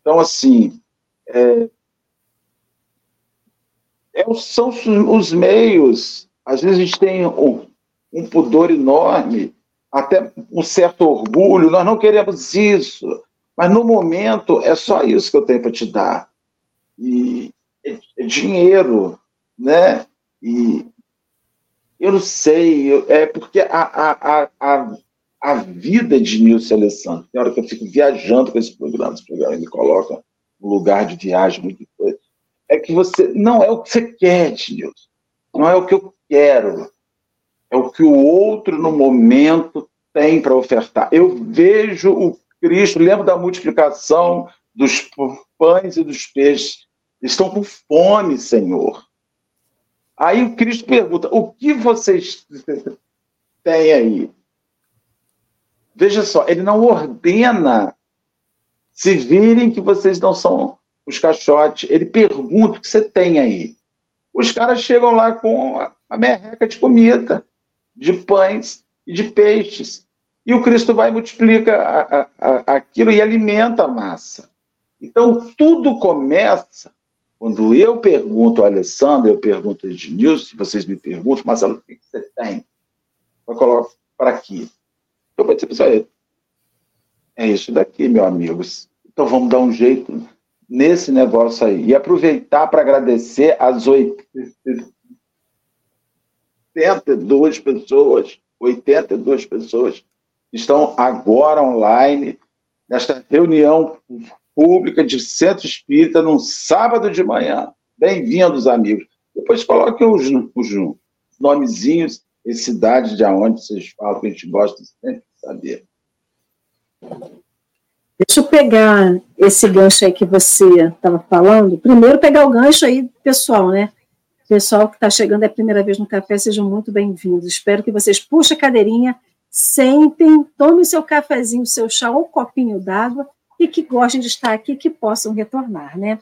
Então, assim, é, é, são os meios. Às vezes a gente tem um, um pudor enorme até um certo orgulho, nós não queremos isso, mas no momento é só isso que eu tenho para te dar. E é, é dinheiro, né? E eu não sei, é porque a, a, a, a, vida de Nilson Alessandro, tem hora que eu fico viajando com esse programa, esse programa me coloca no lugar de viagem muito coisa, é que você não é o que você quer, Nilson, não é o que eu quero é o que o outro no momento tem para ofertar. Eu vejo o Cristo, lembro da multiplicação dos pães e dos peixes. Estão com fome, Senhor. Aí o Cristo pergunta: o que vocês têm aí? Veja só, ele não ordena se virem que vocês não são os caixotes. Ele pergunta o que você tem aí. Os caras chegam lá com a merreca de comida de pães e de peixes. E o Cristo vai e multiplica a, a, aquilo e alimenta a massa. Então, tudo começa quando eu pergunto a Alessandro, eu pergunto a Ednilson, se vocês me perguntam, Marcelo, o que você tem? Eu coloco para aqui. Eu vou dizer para você, é isso daqui, meu amigo. Então vamos dar um jeito nesse negócio aí. E aproveitar para agradecer as oito 82 pessoas, 82 pessoas estão agora online nesta reunião pública de Centro Espírita num sábado de manhã. Bem-vindos, amigos. Depois coloque os, os nomezinhos e cidades de onde vocês falam, que a gente gosta sempre de saber. Deixa eu pegar esse gancho aí que você estava falando. Primeiro, pegar o gancho aí, pessoal, né? Pessoal que está chegando é a primeira vez no café, sejam muito bem-vindos. Espero que vocês puxem a cadeirinha, sentem, tomem seu cafezinho, seu chá ou copinho d'água e que gostem de estar aqui, que possam retornar, né?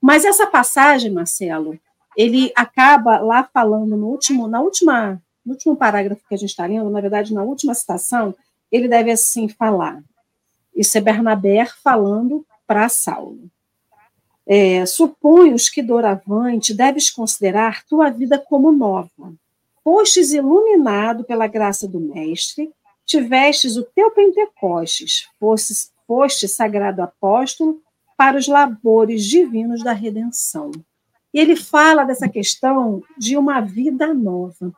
Mas essa passagem, Marcelo, ele acaba lá falando no último, na última, no último parágrafo que a gente está lendo, na verdade, na última citação, ele deve assim falar. Isso é Bernabé falando para Saulo. É, suponhos que doravante deves considerar tua vida como nova. Fostes iluminado pela graça do Mestre, tivestes o teu Pentecostes, fostes, foste sagrado apóstolo para os labores divinos da redenção. E ele fala dessa questão de uma vida nova.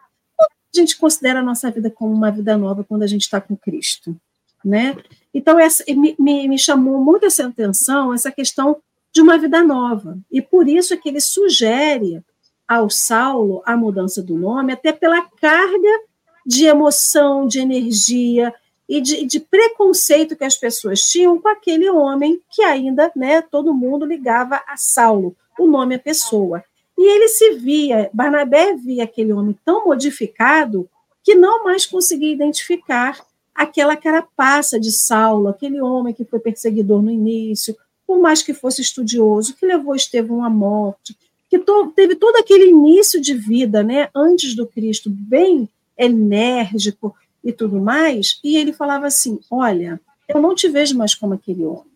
A gente considera a nossa vida como uma vida nova quando a gente está com Cristo, né? Então, essa, me, me chamou muito essa atenção essa questão de uma vida nova. E por isso é que ele sugere ao Saulo a mudança do nome, até pela carga de emoção, de energia e de, de, preconceito que as pessoas tinham com aquele homem que ainda, né, todo mundo ligava a Saulo, o nome é pessoa. E ele se via, Barnabé via aquele homem tão modificado que não mais conseguia identificar aquela carapaça de Saulo, aquele homem que foi perseguidor no início, por mais que fosse estudioso, que levou Estevão à morte, que to, teve todo aquele início de vida, né, antes do Cristo, bem enérgico e tudo mais, e ele falava assim: Olha, eu não te vejo mais como aquele homem,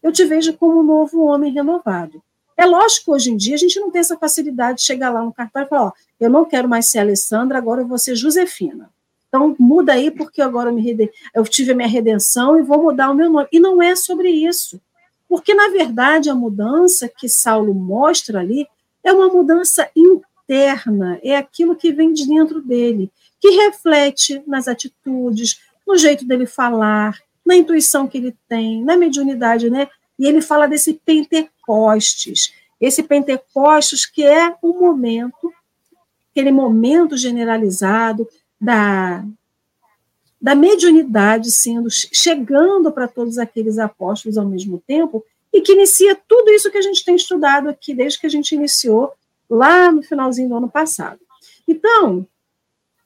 eu te vejo como um novo homem renovado. É lógico que hoje em dia a gente não tem essa facilidade de chegar lá no cartaz e falar: Ó, eu não quero mais ser Alessandra, agora eu vou ser Josefina. Então muda aí, porque agora eu, me eu tive a minha redenção e vou mudar o meu nome. E não é sobre isso. Porque, na verdade, a mudança que Saulo mostra ali é uma mudança interna, é aquilo que vem de dentro dele, que reflete nas atitudes, no jeito dele falar, na intuição que ele tem, na mediunidade, né? E ele fala desse Pentecostes, esse Pentecostes que é o momento, aquele momento generalizado da, da mediunidade sendo chegando para todos aqueles apóstolos ao mesmo tempo e que inicia tudo isso que a gente tem estudado aqui desde que a gente iniciou lá no finalzinho do ano passado. Então,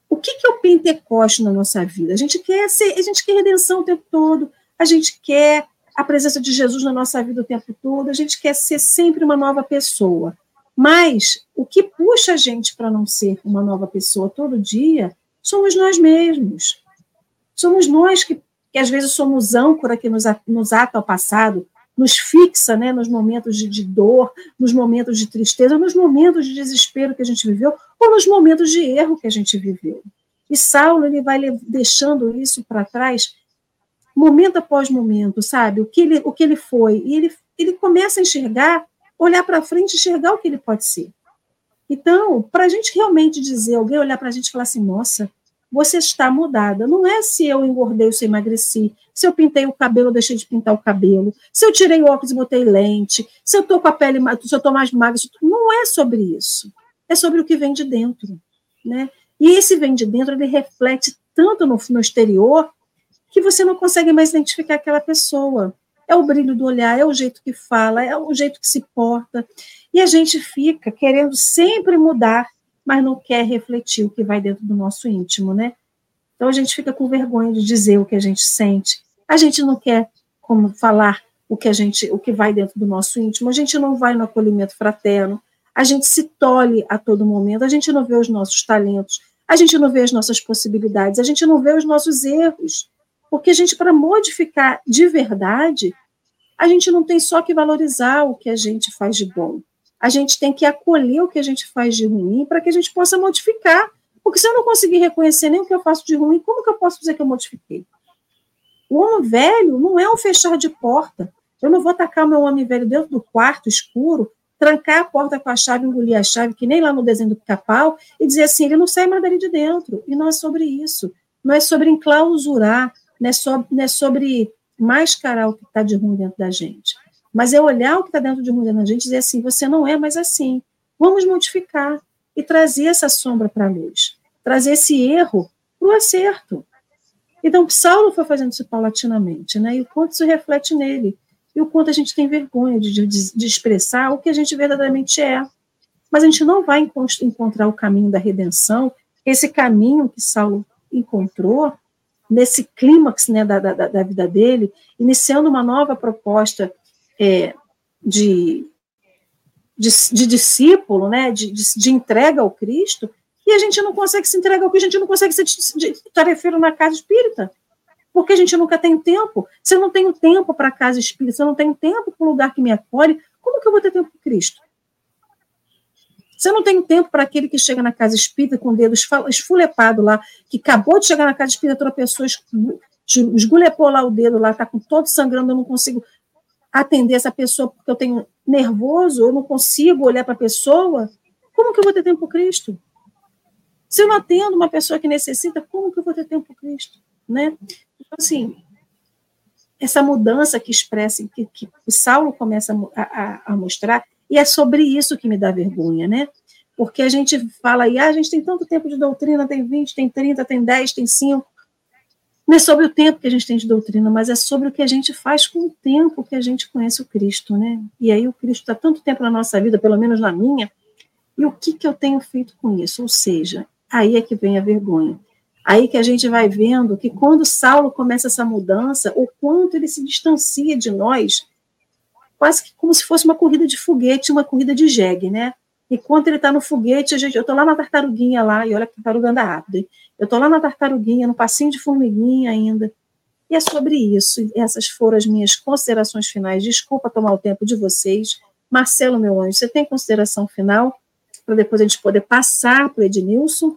o que, é o Pentecoste na nossa vida? A gente quer ser, a gente quer redenção o tempo todo, a gente quer a presença de Jesus na nossa vida o tempo todo, a gente quer ser sempre uma nova pessoa. Mas o que puxa a gente para não ser uma nova pessoa todo dia somos nós mesmos. Somos nós que, que às vezes somos âncora que nos, nos ata ao passado, nos fixa né, nos momentos de, de, dor, nos momentos de tristeza, nos momentos de desespero que a gente viveu, ou nos momentos de erro que a gente viveu. E Saulo ele vai deixando isso para trás, momento após momento, sabe? O que ele, o que ele foi. E ele, ele começa a enxergar, olhar para frente, enxergar o que ele pode ser. Então, para a gente realmente dizer, alguém olhar para a gente e falar assim, nossa, você está mudada. Não é se eu engordei ou se emagreci, se eu pintei o cabelo ou deixei de pintar o cabelo, se eu tirei o óculos e botei lente, se eu estou com a pele, se eu estou mais magra. Não é sobre isso. É sobre o que vem de dentro. Né? E esse vem de dentro, ele reflete tanto no, no exterior que você não consegue mais identificar aquela pessoa. É o brilho do olhar, é o jeito que fala, é o jeito que se porta. E a gente fica querendo sempre mudar mas não quer refletir o que vai dentro do nosso íntimo, né? Então a gente fica com vergonha de dizer o que a gente sente. A gente não quer como falar o que a gente, o que vai dentro do nosso íntimo. A gente não vai no acolhimento fraterno. A gente se tolhe a todo momento. A gente não vê os nossos talentos. A gente não vê as nossas possibilidades. A gente não vê os nossos erros. Porque gente, para modificar de verdade, a gente não tem só que valorizar o que a gente faz de bom a gente tem que acolher o que a gente faz de ruim para que a gente possa modificar. Porque se eu não conseguir reconhecer nem o que eu faço de ruim, como que eu posso dizer que eu modifiquei? O homem velho não é um fechar de porta. Eu não vou tacar meu homem velho dentro do quarto escuro, trancar a porta com a chave, engolir a chave, que nem lá no desenho do pica-pau, e dizer assim, ele não sai mais dali de dentro. E não é sobre isso. Não é sobre enclausurar, não é, so, não é sobre mascarar o que está de ruim dentro da gente. Mas é olhar o que está dentro de um na gente e dizer assim: você não é mais assim. Vamos modificar e trazer essa sombra para a luz, trazer esse erro para o acerto. Então, Saulo foi fazendo isso paulatinamente, né? E o quanto isso reflete nele, e o quanto a gente tem vergonha de, de, de expressar o que a gente verdadeiramente é. Mas a gente não vai encontrar o caminho da redenção, esse caminho que Saulo encontrou, nesse clímax né, da, da, da vida dele, iniciando uma nova proposta é, de, de, de, discípulo, né, de, de, de, entrega ao Cristo, e a gente não consegue se entregar ao Cristo, a gente não consegue ser tarefeiro na casa espírita, porque a gente nunca tem tempo. Se eu não tenho tempo para a casa espírita, se eu não tenho tempo para o lugar que me acolhe, como que eu vou ter tempo para Cristo? Eu não tenho tempo para aquele que chega na casa espírita com o dedo esfulepado lá, que acabou de chegar na casa espírita, pessoa esgulepou lá o dedo lá, está com todo sangrando, eu não consigo atender essa pessoa porque eu tenho nervoso, eu não consigo olhar para a pessoa, como que eu vou ter tempo para Cristo? Se eu não atendo uma pessoa que necessita, como que eu vou ter tempo para Cristo? Né? Então, assim, essa mudança que expressa, que, que o Saulo começa a, a, a, mostrar, e é sobre isso que me dá vergonha, né? Porque a gente fala aí, ah, a gente tem tanto tempo de doutrina, tem 20, tem 30, tem 10, tem 5, não é sobre o tempo que a gente tem de doutrina, mas é sobre o que a gente faz com o tempo que a gente conhece o Cristo, né? E aí o Cristo está tanto tempo na nossa vida, pelo menos na minha, e o que, que eu tenho feito com isso? Ou seja, aí é que vem a vergonha. Aí que a gente vai vendo que quando Saulo começa essa mudança, o quanto ele se distancia de nós, quase que como se fosse uma corrida de foguete, uma corrida de jegue, né? Enquanto ele está no foguete, gente, eu estou lá na tartaruguinha lá, e olha que tartaruga anda rápido. Hein? Eu estou lá na tartaruguinha, no passinho de formiguinha ainda. E é sobre isso. Essas foram as minhas considerações finais. Desculpa tomar o tempo de vocês. Marcelo, meu anjo, você tem consideração final? Para depois a gente poder passar para o Ednilson?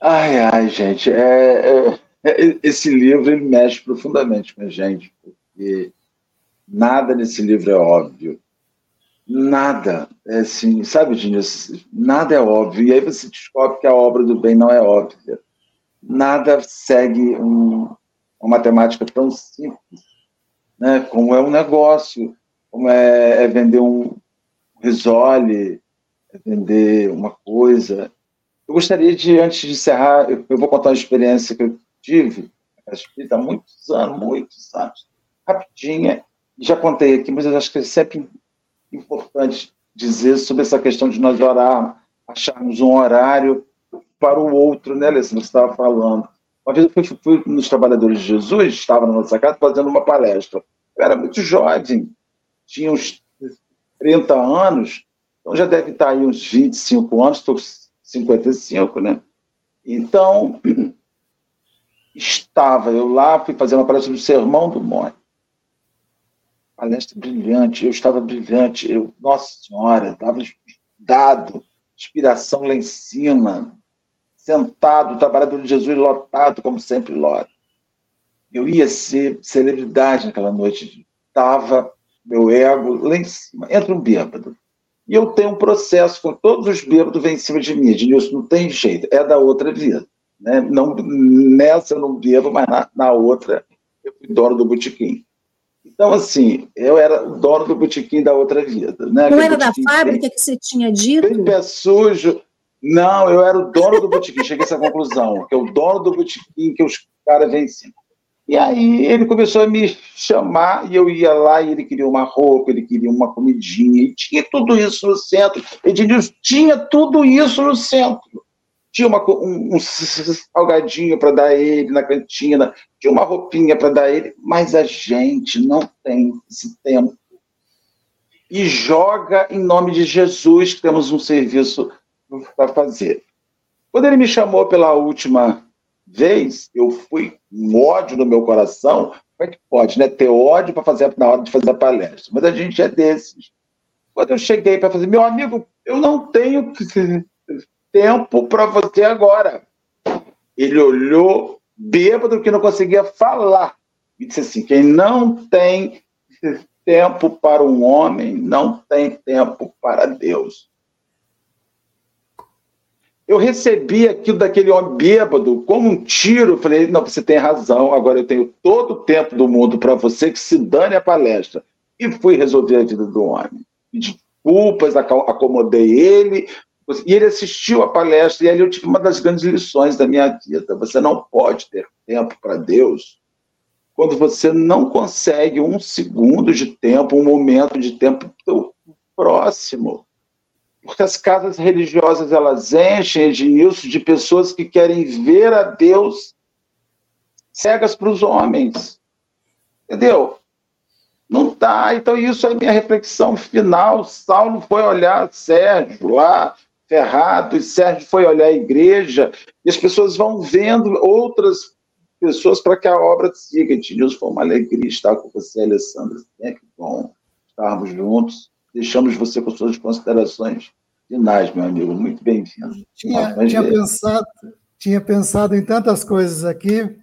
Ai, ai, gente, é, é, esse livro ele mexe profundamente com a gente, porque nada nesse livro é óbvio. Nada, é assim, sabe, Diniz? Nada é óbvio. E aí você descobre que a obra do bem não é óbvia. Nada segue um, uma matemática tão simples, né? como é um negócio, como é, é vender um risole, é vender uma coisa, eu gostaria de, antes de encerrar, eu, eu vou contar uma experiência que eu tive há muitos anos, muitos anos, rapidinha, já contei aqui, mas eu acho que é sempre importante dizer sobre essa questão de nós orar, acharmos um horário para o outro, né, Alessandro? Você estava falando. Uma vez eu fui, fui nos Trabalhadores de Jesus, estava na nossa casa fazendo uma palestra. Eu era muito jovem, tinha uns 30 anos, então já deve estar aí uns 25 anos, estou 55, né? Então, estava eu lá, fui fazer uma palestra do Sermão do Monte. Palestra brilhante, eu estava brilhante, eu, nossa senhora, estava dado, inspiração lá em cima, sentado, o trabalhador de Jesus lotado, como sempre lota. Eu ia ser celebridade naquela noite, estava meu ego lá em cima, entra um bêbado e eu tenho um processo com todos os bêbados vêm em cima de mim. Ednilson, não tem jeito, é da outra vida. Né? Não, nessa eu não bebo, mas na, na outra eu fui dono do botequim. Então, assim, eu era o dono do botequim da outra vida. Né? Não era da fábrica que você tinha dito? Pé sujo. Não, eu era o dono do botequim. Cheguei a essa conclusão, que é o dono do botequim que os caras cima. E aí ele começou a me chamar e eu ia lá e ele queria uma roupa, ele queria uma comidinha, e tinha tudo isso no centro. Ednilson tinha tudo isso no centro. Tinha uma, um, um salgadinho para dar ele na cantina, tinha uma roupinha para dar ele, mas a gente não tem esse tempo. E joga em nome de Jesus que temos um serviço para fazer. Quando ele me chamou pela última vez eu fui com ódio no meu coração, como é que pode, né? Ter ódio para fazer na hora de fazer a palestra. Mas a gente é desses. Quando eu cheguei para fazer, meu amigo, eu não tenho tempo para você agora. Ele olhou bêbado que não conseguia falar. E disse assim: quem não tem tempo para um homem, não tem tempo para Deus. Eu recebi aquilo daquele homem bêbado como um tiro. Eu falei, não, você tem razão, agora eu tenho todo o tempo do mundo para você que se dane a palestra. E fui resolver a vida do homem. Desculpas, acomodei ele, e ele assistiu a palestra, e ali eu tive uma das grandes lições da minha vida. Você não pode ter tempo para Deus quando você não consegue um segundo de tempo, um momento de tempo próximo. Porque as casas religiosas elas enchem, Ednilson, de pessoas que querem ver a Deus cegas para os homens. Entendeu? Não tá. Então, isso é minha reflexão final. Saulo foi olhar Sérgio lá, ferrado, e Sérgio foi olhar a igreja, e as pessoas vão vendo outras pessoas para que a obra siga. Ednilson, foi uma alegria estar com você, Alessandra. Sempre bom estarmos juntos deixamos você com suas considerações finais, meu amigo. Muito bem-vindo. Tinha, tinha pensado, tinha pensado em tantas coisas aqui.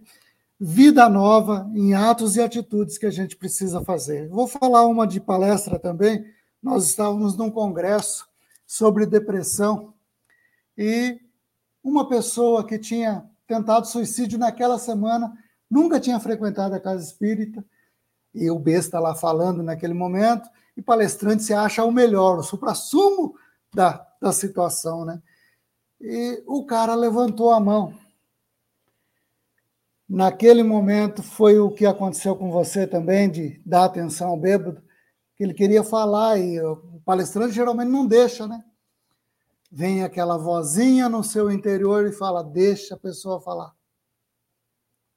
Vida nova em atos e atitudes que a gente precisa fazer. Vou falar uma de palestra também. Nós estávamos num congresso sobre depressão e uma pessoa que tinha tentado suicídio naquela semana nunca tinha frequentado a casa espírita e o besta lá falando naquele momento e palestrante se acha o melhor, o supra-sumo da, da situação, né? E o cara levantou a mão. Naquele momento foi o que aconteceu com você também, de dar atenção ao bêbado, que ele queria falar e o palestrante geralmente não deixa, né? Vem aquela vozinha no seu interior e fala: deixa a pessoa falar.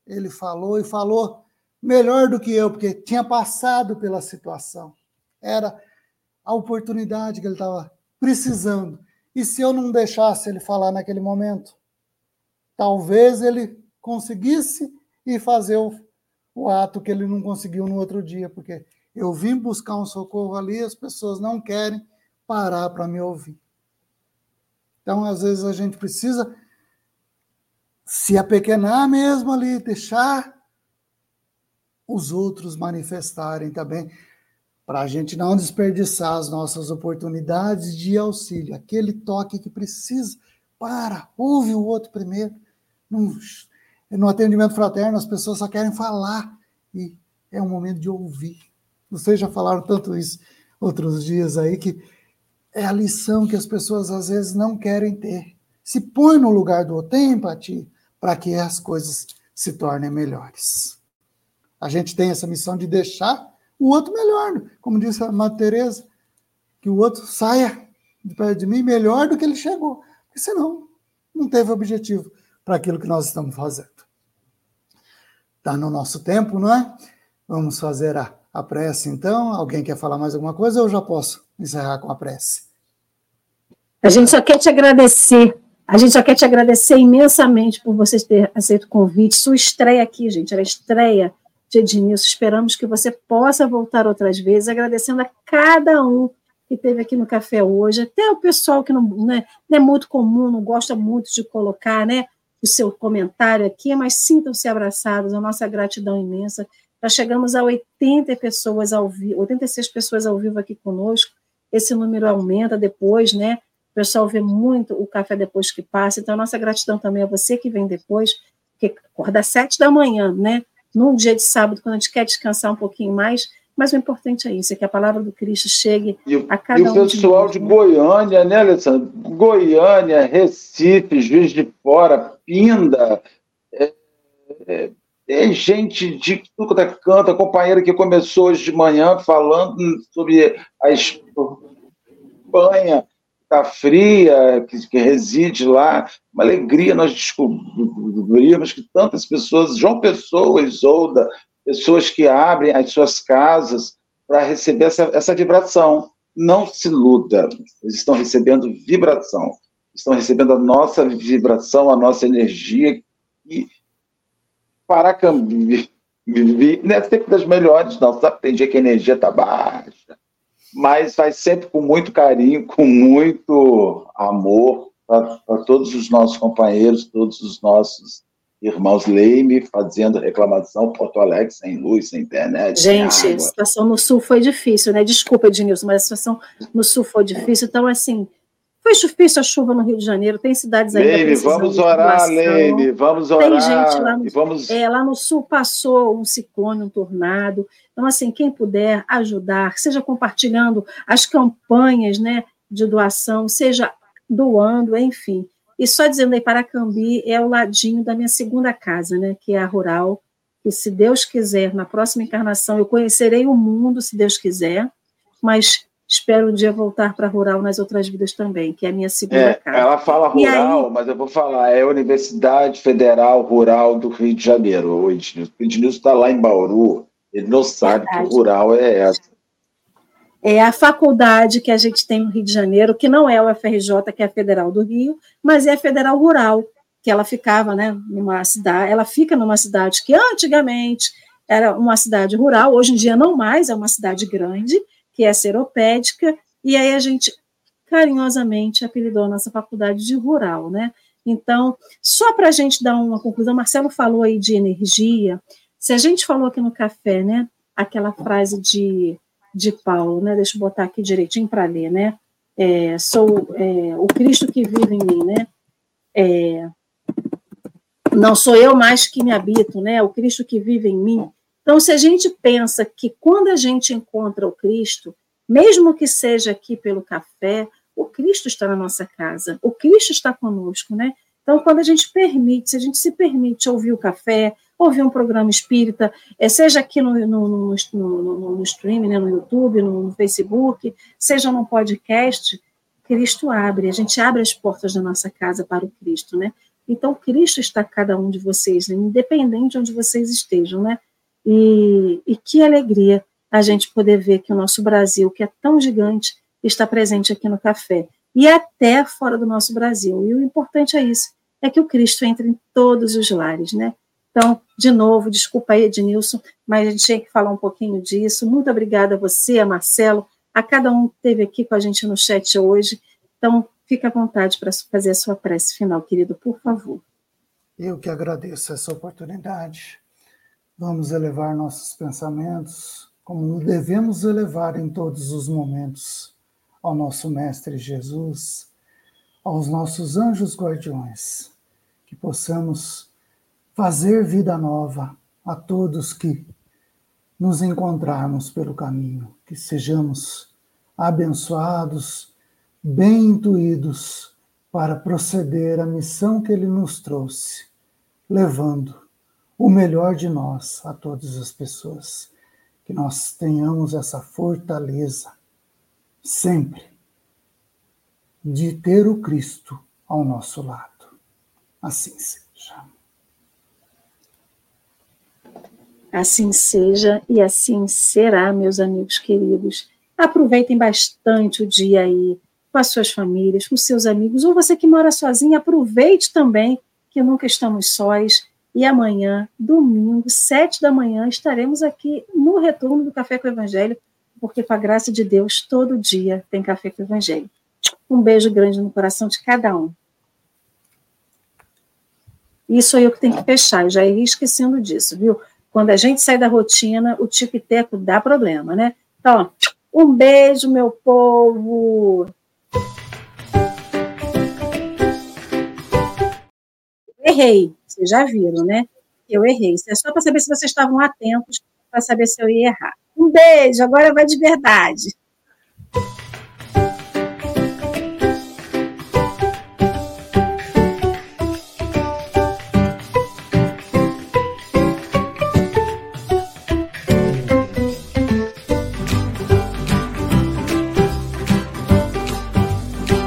Ele falou e falou melhor do que eu, porque tinha passado pela situação. Era a oportunidade que ele estava precisando. E se eu não deixasse ele falar naquele momento, talvez ele conseguisse ir fazer o, o ato que ele não conseguiu no outro dia, porque eu vim buscar um socorro ali, as pessoas não querem parar para me ouvir. Então, às vezes, a gente precisa se apequenar mesmo ali, deixar os outros manifestarem também, para a gente não desperdiçar as nossas oportunidades de auxílio, aquele toque que precisa. Para, ouve o outro primeiro. No, no atendimento fraterno, as pessoas só querem falar, e é um momento de ouvir. Vocês já falaram tanto isso outros dias aí, que é a lição que as pessoas às vezes não querem ter. Se põe no lugar do outro, tem empatia, para que as coisas se tornem melhores. A gente tem essa missão de deixar o outro melhor, como disse a Madre Teresa, que o outro saia de perto de mim melhor do que ele chegou, porque senão não teve objetivo para aquilo que nós estamos fazendo. Está no nosso tempo, não é? Vamos fazer a, a prece então. Alguém quer falar mais alguma coisa ou eu já posso encerrar com a prece? A gente só quer te agradecer. A gente só quer te agradecer imensamente por vocês ter aceito o convite. Sua estreia aqui, gente, era a estreia de Ednilson. Esperamos que você possa voltar outras vezes, agradecendo a cada um que esteve aqui no café hoje, até o pessoal que não, né, não é muito comum, não gosta muito de colocar né, o seu comentário aqui, mas sintam-se abraçados, a nossa gratidão imensa. Já chegamos a 80 pessoas ao vivo, 86 pessoas ao vivo aqui conosco. Esse número aumenta depois, né? O pessoal vê muito o café depois que passa. Então, a nossa gratidão também a você que vem depois, que acorda às sete da manhã, né? Num dia de sábado, quando a gente quer descansar um pouquinho mais, mas o importante é isso, é que a palavra do Cristo chegue e, a cada um. E o pessoal de, de Goiânia, né, Alessandro? Goiânia, Recife, Juiz de Fora, Pinda, é, é, tem gente de tudo da canta, companheira que começou hoje de manhã falando sobre a Espanha, está fria, que, que, reside lá. Uma alegria nós descobrimos que tantas pessoas, João Pessoa, Isolda, pessoas que abrem as suas casas para receber essa, essa vibração. Não se luta, eles estão recebendo vibração, estão recebendo a nossa vibração, a nossa energia, e Paracambi, não é sempre das melhores, não. Sabe, tem dia que a energia está baixa, mas vai sempre com muito carinho, com muito amor para todos os nossos companheiros, todos os nossos irmãos Leime fazendo reclamação, Porto Alegre sem luz, sem internet. Gente, sem a situação no Sul foi difícil, né? Desculpa, Ednilson, mas a situação no Sul foi difícil. Então, assim, foi difícil a chuva no Rio de Janeiro, tem cidades ainda Leime, vamos orar, Leime, vamos orar. Tem gente lá no, vamos... é, lá no sul passou um ciclone, um tornado. Então, assim, quem puder ajudar, seja compartilhando as campanhas né, de doação, seja doando, enfim. E só dizendo aí, Paracambi é o ladinho da minha segunda casa, né, que é a rural, e se Deus quiser, na próxima encarnação, eu conhecerei o mundo, se Deus quiser, mas Espero um dia voltar para rural nas outras vidas também, que é a minha segunda é, casa. Ela fala rural, aí... mas eu vou falar, é a Universidade Federal Rural do Rio de Janeiro. O Ednilson está lá em Bauru, ele não sabe Verdade. que rural é essa. É a faculdade que a gente tem no Rio de Janeiro, que não é o FRJ, que é a Federal do Rio, mas é a Federal Rural, que ela ficava né, numa cidade, ela fica numa cidade que antigamente era uma cidade rural, hoje em dia não mais, é uma cidade grande, que é seropédica, e aí a gente carinhosamente apelidou a nossa faculdade de rural, né? Então, só para a gente dar uma conclusão, Marcelo falou aí de energia, se a gente falou aqui no café, né, aquela frase de, de Paulo, né, deixa eu botar aqui direitinho para ler, né, é, sou é, o Cristo que vive em mim, né, é, não sou eu mais que me habito, né, o Cristo que vive em mim, então, se a gente pensa que quando a gente encontra o Cristo, mesmo que seja aqui pelo café, o Cristo está na nossa casa, o Cristo está conosco, né? Então, quando a gente permite, se a gente se permite ouvir o café, ouvir um programa espírita, é, seja aqui no, no, no, no, streaming, né, no YouTube, no, no Facebook, seja num podcast, Cristo abre, a gente abre as portas da nossa casa para o Cristo, né? Então, Cristo está cada um de vocês, né? independente de onde vocês estejam, né? E, e que alegria a gente poder ver que o nosso Brasil, que é tão gigante, está presente aqui no café. E até fora do nosso Brasil. E o importante é isso, é que o Cristo entre em todos os lares, né? Então, de novo, desculpa aí, Ednilson, mas a gente tinha que falar um pouquinho disso. Muito obrigada a você, a Marcelo, a cada um que esteve aqui com a gente no chat hoje. Então, fique à vontade para fazer a sua prece final, querido, por favor. Eu que agradeço essa oportunidade. Vamos elevar nossos pensamentos como devemos elevar em todos os momentos ao nosso Mestre Jesus, aos nossos anjos guardiões, que possamos fazer vida nova a todos que nos encontrarmos pelo caminho, que sejamos abençoados, bem intuídos para proceder à missão que Ele nos trouxe, levando o melhor de nós a todas as pessoas. Que nós tenhamos essa fortaleza sempre de ter o Cristo ao nosso lado. Assim seja. Assim seja e assim será, meus amigos queridos. Aproveitem bastante o dia aí com as suas famílias, com seus amigos, ou você que mora sozinho, aproveite também que nunca estamos sós. E amanhã, domingo, sete da manhã, estaremos aqui no retorno do Café com o Evangelho, porque com a graça de Deus, todo dia tem Café com o Evangelho. Um beijo grande no coração de cada um. Isso eu que tenho que fechar, eu já ia esquecendo disso, viu? Quando a gente sai da rotina, o tico e teco dá problema, né? Então, um beijo, meu povo! Errei, vocês já viram, né? Eu errei. Isso é só para saber se vocês estavam atentos, para saber se eu ia errar. Um beijo, agora vai de verdade.